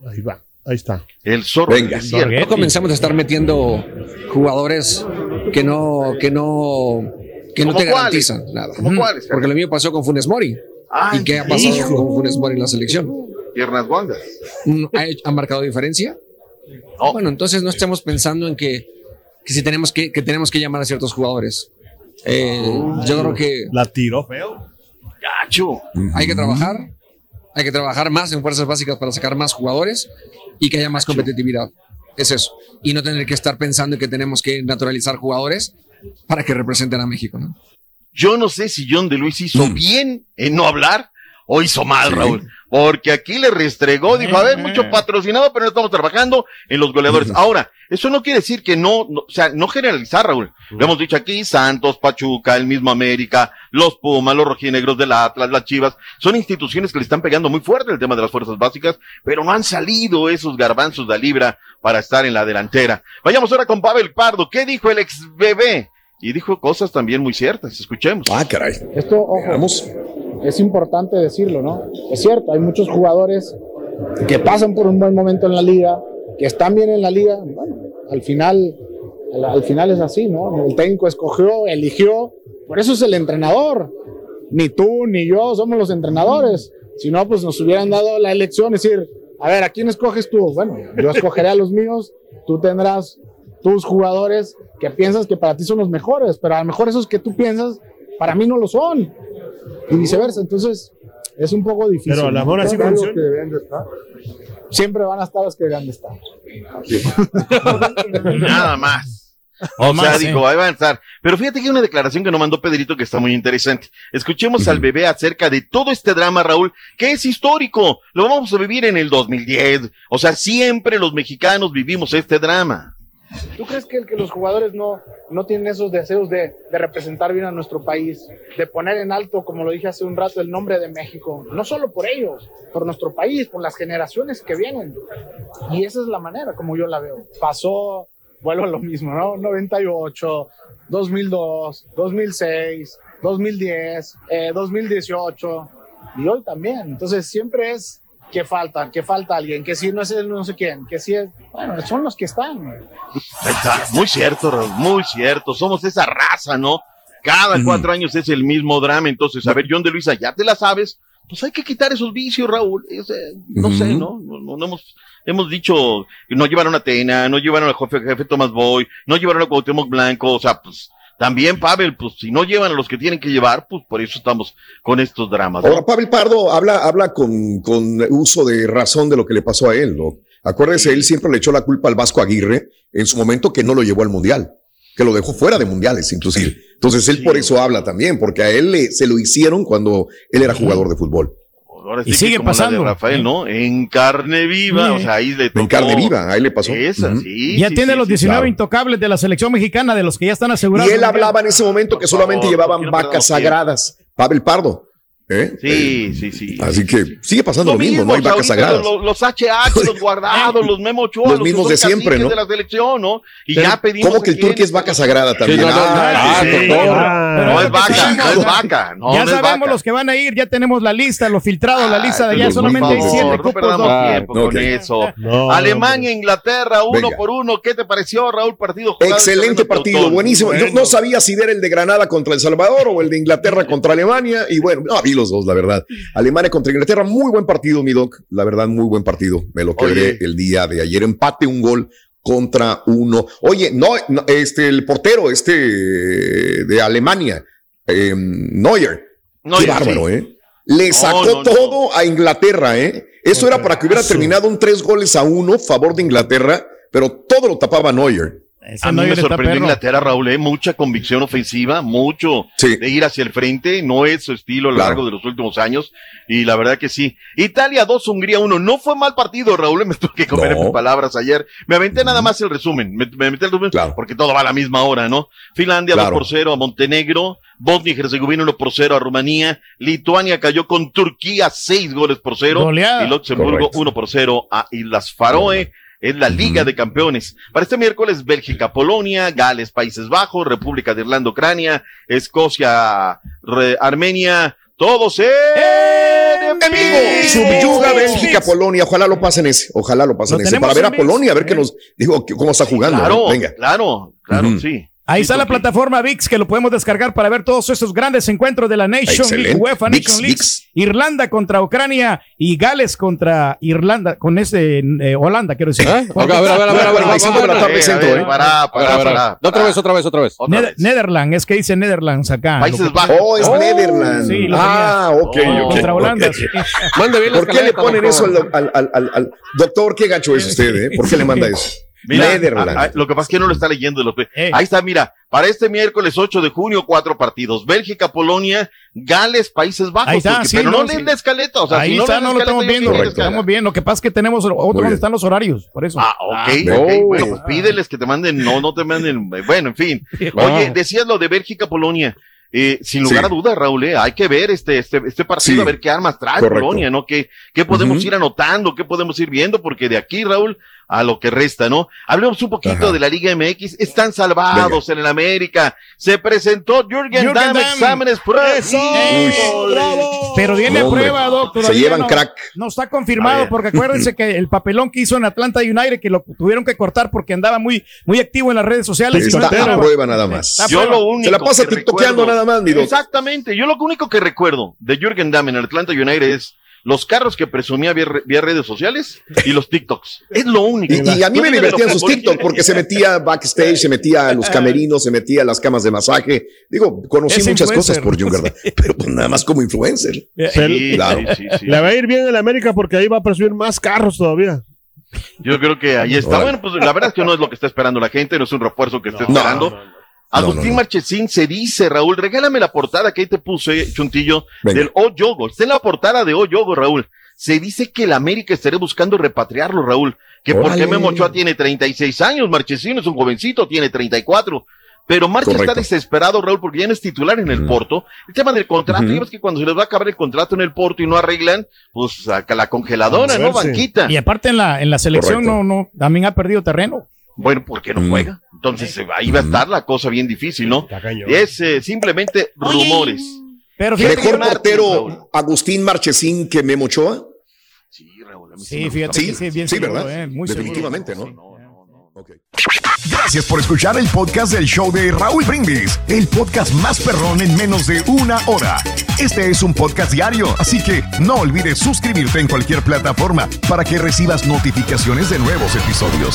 Speaker 4: Ahí va, ahí está.
Speaker 26: El zorro
Speaker 1: Venga.
Speaker 27: Ya comenzamos a estar metiendo jugadores que no, que no, que no
Speaker 26: ¿Cómo
Speaker 27: te
Speaker 26: cuáles?
Speaker 27: garantizan nada.
Speaker 26: ¿Cómo cuáles,
Speaker 27: Porque lo mío pasó con Funes Mori.
Speaker 26: Ay,
Speaker 27: ¿Y qué ha pasado
Speaker 26: hijo.
Speaker 27: con Funes Mori en la selección?
Speaker 26: Piernas guangas.
Speaker 27: Mm, ¿Ha, marcado diferencia? Bueno, entonces no estemos pensando en que, que si tenemos que, que tenemos que llamar a ciertos jugadores. Eh, yo creo que
Speaker 4: La tiró feo.
Speaker 26: Gacho.
Speaker 27: hay que trabajar, hay que trabajar más en fuerzas básicas para sacar más jugadores y que haya más competitividad. Es eso. Y no tener que estar pensando en que tenemos que naturalizar jugadores para que representen a México, ¿no?
Speaker 26: Yo no sé si John de Luis hizo bien en no hablar o hizo mal, Raúl. Porque aquí le restregó, dijo, a ver, mucho patrocinado, pero no estamos trabajando en los goleadores. Ahora, eso no quiere decir que no, no- o sea, no generalizar, Raúl. Lo hemos dicho aquí, Santos, Pachuca, el mismo América, los Pumas, los rojinegros del Atlas, las Chivas, son instituciones que le están pegando muy fuerte el tema de las fuerzas básicas, pero no han salido esos garbanzos de libra para estar en la delantera. Vayamos ahora con Pavel Pardo. ¿Qué dijo el ex bebé? Y dijo cosas también muy ciertas. Escuchemos.
Speaker 1: Ah, caray.
Speaker 28: Esto, ojo, es importante decirlo, ¿no? Es cierto, hay muchos jugadores que pasan por un buen momento en la liga, que están bien en la liga. Bueno, al final, al, al final es así, ¿no? El técnico escogió, eligió, por eso es el entrenador. Ni tú ni yo somos los entrenadores. Si no, pues nos hubieran dado la elección, es decir, a ver, ¿a quién escoges tú? Bueno, yo escogeré a los míos, tú tendrás tus jugadores que piensas que para ti son los mejores, pero a lo mejor esos que tú piensas, para mí no lo son. Y viceversa, entonces es un poco difícil.
Speaker 4: Pero el amor
Speaker 28: ¿no?
Speaker 4: así funciona.
Speaker 28: que deben de estar. Siempre van a estar los que deben de estar. (laughs)
Speaker 26: Nada más. O
Speaker 28: Nomás,
Speaker 26: sea,
Speaker 28: sí.
Speaker 26: dijo, ahí va a estar. Pero fíjate que hay una declaración que nos mandó Pedrito que está muy interesante. Escuchemos al bebé acerca de todo este drama, Raúl, que es histórico. Lo vamos a vivir en el 2010. O sea, siempre los mexicanos vivimos este drama.
Speaker 28: ¿Tú crees que, el que los jugadores no, no tienen esos deseos de, de representar bien a nuestro país, de poner en alto, como lo dije hace un rato, el nombre de México? No solo por ellos, por nuestro país, por las generaciones que vienen. Y esa es la manera como yo la veo. Pasó, vuelvo a lo mismo, ¿no? 98, 2002, 2006, 2010, eh, 2018 y hoy también. Entonces siempre es que falta, que falta alguien, que si no es el no sé quién, que si es, bueno, son los que están.
Speaker 26: Muy cierto, Raúl, muy cierto. Somos esa raza, ¿no? Cada cuatro años es el mismo drama. Entonces, a ver, John de Luisa, ya te la sabes. Pues hay que quitar esos vicios, Raúl. Es, eh, no sé, ¿no? No, no- no hemos, hemos dicho, no llevaron a Tena, no llevaron al jefe, jefe Tomás Boy, no llevaron a Cuauhtémoc Blanco, o sea, pues, también, Pavel, pues, si no llevan a los que tienen que llevar, pues, por eso estamos con estos dramas, ¿no?
Speaker 1: Ahora, Pavel Pardo habla, habla con, con uso de razón de lo que le pasó a él, ¿no? Acuérdese, él siempre le echó la culpa al Vasco Aguirre en su momento que no lo llevó al Mundial, que lo dejó fuera de Mundiales, inclusive. Entonces, él por eso habla también, porque a él le, se lo hicieron cuando él era jugador de fútbol.
Speaker 26: Ahora
Speaker 1: Y sigue
Speaker 26: como la de
Speaker 1: pasando.
Speaker 26: Rafael, ¿no? En carne viva,
Speaker 2: Sí.
Speaker 26: o sea, ahí le tocó.
Speaker 1: En carne viva, ahí le pasó.
Speaker 26: Esa,
Speaker 1: Ujú.
Speaker 26: sí.
Speaker 2: ya
Speaker 26: sí,
Speaker 2: tiene
Speaker 26: sí,
Speaker 2: los
Speaker 26: sí,
Speaker 2: 19
Speaker 26: claro.
Speaker 2: intocables de la selección mexicana, de los que ya están asegurados.
Speaker 1: Y él hablaba en ese momento que solamente llevaban vacas sagradas. Pavel Pardo. ¿Eh?
Speaker 26: Sí, sí, sí.
Speaker 1: Así que sigue pasando lo, mismo, no hay vacas sagradas.
Speaker 26: Los, los (laughs) HH, los guardados, los Memo Ochoa,
Speaker 1: Los mismos
Speaker 26: que
Speaker 1: de siempre, ¿no?
Speaker 26: de la selección, ¿no? Y
Speaker 1: Pero,
Speaker 26: ya pedimos.
Speaker 1: ¿Cómo que el turqui es vaca sagrada también?
Speaker 26: no,
Speaker 1: Ah, Ah.
Speaker 26: es vaca, no es vaca. No,
Speaker 2: ya
Speaker 26: no
Speaker 2: sabemos
Speaker 26: vaca.
Speaker 2: los que van a ir, ya tenemos la lista, los filtrados, la lista de allá,
Speaker 26: Por
Speaker 2: solamente hay siete cupos. ¿no?
Speaker 26: tiempo
Speaker 1: Ah,
Speaker 26: con eso. (laughs) Alemania, Inglaterra, uno por uno. ¿Qué te pareció, Raúl? Partido
Speaker 1: Excelente partido, buenísimo. Yo no sabía si ver el de Granada contra El Salvador o el de Inglaterra (laughs) contra Alemania. Y bueno, no, vi los dos, la verdad. Alemania contra Inglaterra, muy buen partido, mi doc. La verdad, muy buen partido. Me lo
Speaker 26: Oye.
Speaker 1: el día de ayer. Empate un gol contra uno. Oye, no, no, este, el portero, este de Alemania, eh, Neuer.
Speaker 26: Neuer,
Speaker 1: Qué bárbaro,
Speaker 26: sí.
Speaker 1: ¿eh? Le sacó
Speaker 26: no, no.
Speaker 1: todo a Inglaterra, ¿eh? Eso era para que hubiera terminado un tres goles a uno, favor de Inglaterra, pero todo lo tapaba Neuer.
Speaker 26: A mí me sorprendió Inglaterra, Raúl, ¿eh? mucha convicción ofensiva, mucho de ir hacia el frente, no es su estilo a lo
Speaker 1: Claro.
Speaker 26: largo de los últimos años, y la verdad que sí. Italia 2, Hungría 1, no fue mal partido, Raúl, (laughs) me tuve que comer
Speaker 1: No.
Speaker 26: mis palabras ayer. Me aventé nada más el resumen, me, me aventé el resumen porque todo va a la misma hora, ¿no? Finlandia
Speaker 1: Claro.
Speaker 26: 2 por 0 a Montenegro, Bosnia y Herzegovina 1 por 0 a Rumanía, Lituania cayó con Turquía 6 goles por 0
Speaker 2: Goleada.
Speaker 26: y Luxemburgo
Speaker 1: Correcto.
Speaker 26: 1 por 0 a Islas Faroe. Es la Liga de Campeones. Para este miércoles, Bélgica, Polonia, Gales, Países Bajos, República de Irlanda, Ucrania, Escocia, Re- Armenia, todos en vivo.
Speaker 1: Subyuga Bélgica, Polonia. Ojalá lo pasen ese. Ojalá lo pasen
Speaker 26: Lo
Speaker 1: ese. Para ver a
Speaker 26: en.
Speaker 1: Polonia, a ver qué nos digo, cómo está jugando.
Speaker 26: Claro,
Speaker 1: ¿no? Venga.
Speaker 26: claro, claro, sí.
Speaker 2: Ahí está la plataforma VIX que lo podemos descargar para ver todos estos grandes encuentros de la Nation
Speaker 1: Excelente.
Speaker 2: League, UEFA
Speaker 1: VIX,
Speaker 2: Nation League,
Speaker 1: VIX.
Speaker 2: Irlanda contra Ucrania y Gales contra Irlanda, con ese eh, Holanda, quiero decir.
Speaker 3: A ver, a ver, a ver, a ver, a ver,
Speaker 1: 45 de la tarde centro, ¿eh?
Speaker 26: Pará,
Speaker 3: A ver, a
Speaker 26: pará,
Speaker 3: ver,
Speaker 26: pará.
Speaker 3: Otra vez, otra vez, otra vez.
Speaker 2: Neder- Netherlands, es que dice Netherlands acá.
Speaker 26: Países Bajos.
Speaker 1: Oh, es
Speaker 2: Oh,
Speaker 1: Netherlands.
Speaker 2: sí, lo
Speaker 1: ah, ok, ok.
Speaker 2: Contra Holanda, (laughs)
Speaker 1: ¿Por qué le ponen eso al- doctor? Qué gacho es usted, ¿eh? ¿Por qué le manda (laughs) eso?
Speaker 26: Mira,
Speaker 1: Netherlands.
Speaker 26: a- a- lo que pasa es que no lo está leyendo. Lo que-
Speaker 2: Eh.
Speaker 26: Ahí está, mira, para este miércoles 8 de junio, cuatro partidos. Bélgica, Polonia, Gales, Países Bajos.
Speaker 2: Ahí está,
Speaker 26: porque-
Speaker 2: sí,
Speaker 26: pero no,
Speaker 2: no,
Speaker 26: leen
Speaker 2: sí.
Speaker 26: la escaleta. O sea,
Speaker 2: Ahí
Speaker 26: si no
Speaker 2: está, no lo
Speaker 26: escaleta,
Speaker 2: estamos viendo.
Speaker 1: Correcto.
Speaker 2: Estamos bien. Lo que pasa es que tenemos otro
Speaker 1: bien.
Speaker 2: donde están los horarios, por eso.
Speaker 26: Ah, ok,
Speaker 2: Ah,
Speaker 26: ok.
Speaker 1: Oh.
Speaker 26: Bueno, pues pídeles que te manden, no, no te manden. Bueno, en fin. (laughs)
Speaker 3: Ah.
Speaker 26: Oye, decías lo de Bélgica, Polonia. Eh, sin lugar
Speaker 1: Sí.
Speaker 26: a dudas, Raúl, eh, hay que ver este, este, este partido,
Speaker 1: Sí.
Speaker 26: a ver qué armas trae
Speaker 1: Correcto.
Speaker 26: Polonia, ¿no? ¿Qué, qué podemos ir anotando? ¿Qué podemos ir viendo? Porque de aquí, Raúl, a lo que resta, ¿no? Hablemos un poquito
Speaker 1: Ajá.
Speaker 26: de la Liga MX. Están salvados en el América. Se presentó Jürgen,
Speaker 2: Jürgen
Speaker 26: Damm,
Speaker 2: Damm.
Speaker 26: exámenes pruebas.
Speaker 2: Pero viene
Speaker 1: No,
Speaker 2: a
Speaker 1: hombre.
Speaker 2: prueba, doctor.
Speaker 1: Se llevan
Speaker 2: no,
Speaker 1: crack.
Speaker 2: No está
Speaker 26: A
Speaker 2: confirmado, porque acuérdense que el papelón que hizo en Atlanta United, que lo tuvieron que cortar porque andaba muy, muy activo en las redes sociales. y no
Speaker 1: Está a
Speaker 2: entraba.
Speaker 1: prueba nada más.
Speaker 2: Está a
Speaker 26: Yo lo único
Speaker 1: Se la pasa
Speaker 26: que
Speaker 1: tiktokeando
Speaker 26: recuerdo-
Speaker 1: nada más, mi.
Speaker 26: Exactamente. Yo lo único que recuerdo de Jürgen Damm en Atlanta United es los carros que presumía vía, re- vía redes sociales y los TikToks. Es lo único.
Speaker 1: Y, y a mí
Speaker 26: No
Speaker 1: me divertían sus
Speaker 26: futbolístico.
Speaker 1: TikTok porque se metía backstage, se metía a los camerinos, se metía a las camas de masaje. Digo, conocí
Speaker 2: Es
Speaker 1: muchas cosas por Jung, ¿verdad? Pero pues nada más como influencer.
Speaker 26: Sí,
Speaker 1: Claro.
Speaker 26: sí, sí, sí.
Speaker 4: Le va a ir bien en América porque ahí va a presumir más carros todavía.
Speaker 26: Yo creo que ahí está. Bueno, pues la verdad es que no es lo que está esperando la gente, no es un refuerzo que esté
Speaker 1: No,
Speaker 26: esperando.
Speaker 1: no, no.
Speaker 26: Agustín
Speaker 1: No, no, no.
Speaker 26: Marchesín se dice, Raúl, regálame la portada que ahí te puse, Chuntillo,
Speaker 1: Venga.
Speaker 26: del O Yogo. Está en la portada de O Yogo, Raúl. Se dice que el América estaría buscando repatriarlo, Raúl. Que porque. Memo Ochoa tiene 36 años, Marchesín es un jovencito, tiene 34. Pero Marche está desesperado, Raúl, porque ya no es titular en el
Speaker 1: Mm.
Speaker 26: Porto. El tema del contrato, ya ves que cuando se les va a acabar el contrato en el Porto y no arreglan, pues saca la congeladora, ¿no? Banquita.
Speaker 2: Y aparte en la, en la selección
Speaker 1: Correcto.
Speaker 2: no, no, también ha perdido terreno.
Speaker 26: Bueno, ¿por qué no juega? Entonces ahí va a estar la cosa bien difícil, ¿no? Es eh, simplemente rumores.
Speaker 2: Pero fíjate
Speaker 1: Mejor portero. Agustín Marchesín que Memo Ochoa.
Speaker 26: Sí, Raúl, a mí
Speaker 2: Sí, fíjate.
Speaker 1: Sí,
Speaker 2: que sí, bien
Speaker 1: sí,
Speaker 2: seguro,
Speaker 1: ¿verdad?
Speaker 2: eh, muy
Speaker 1: Definitivamente,
Speaker 2: seguro.
Speaker 1: ¿no? Ok.
Speaker 29: Gracias por escuchar el podcast del show de Raúl Brindis, el podcast más perrón en menos de una hora. Este es un podcast diario, así que no olvides suscribirte en cualquier plataforma para que recibas notificaciones de nuevos episodios.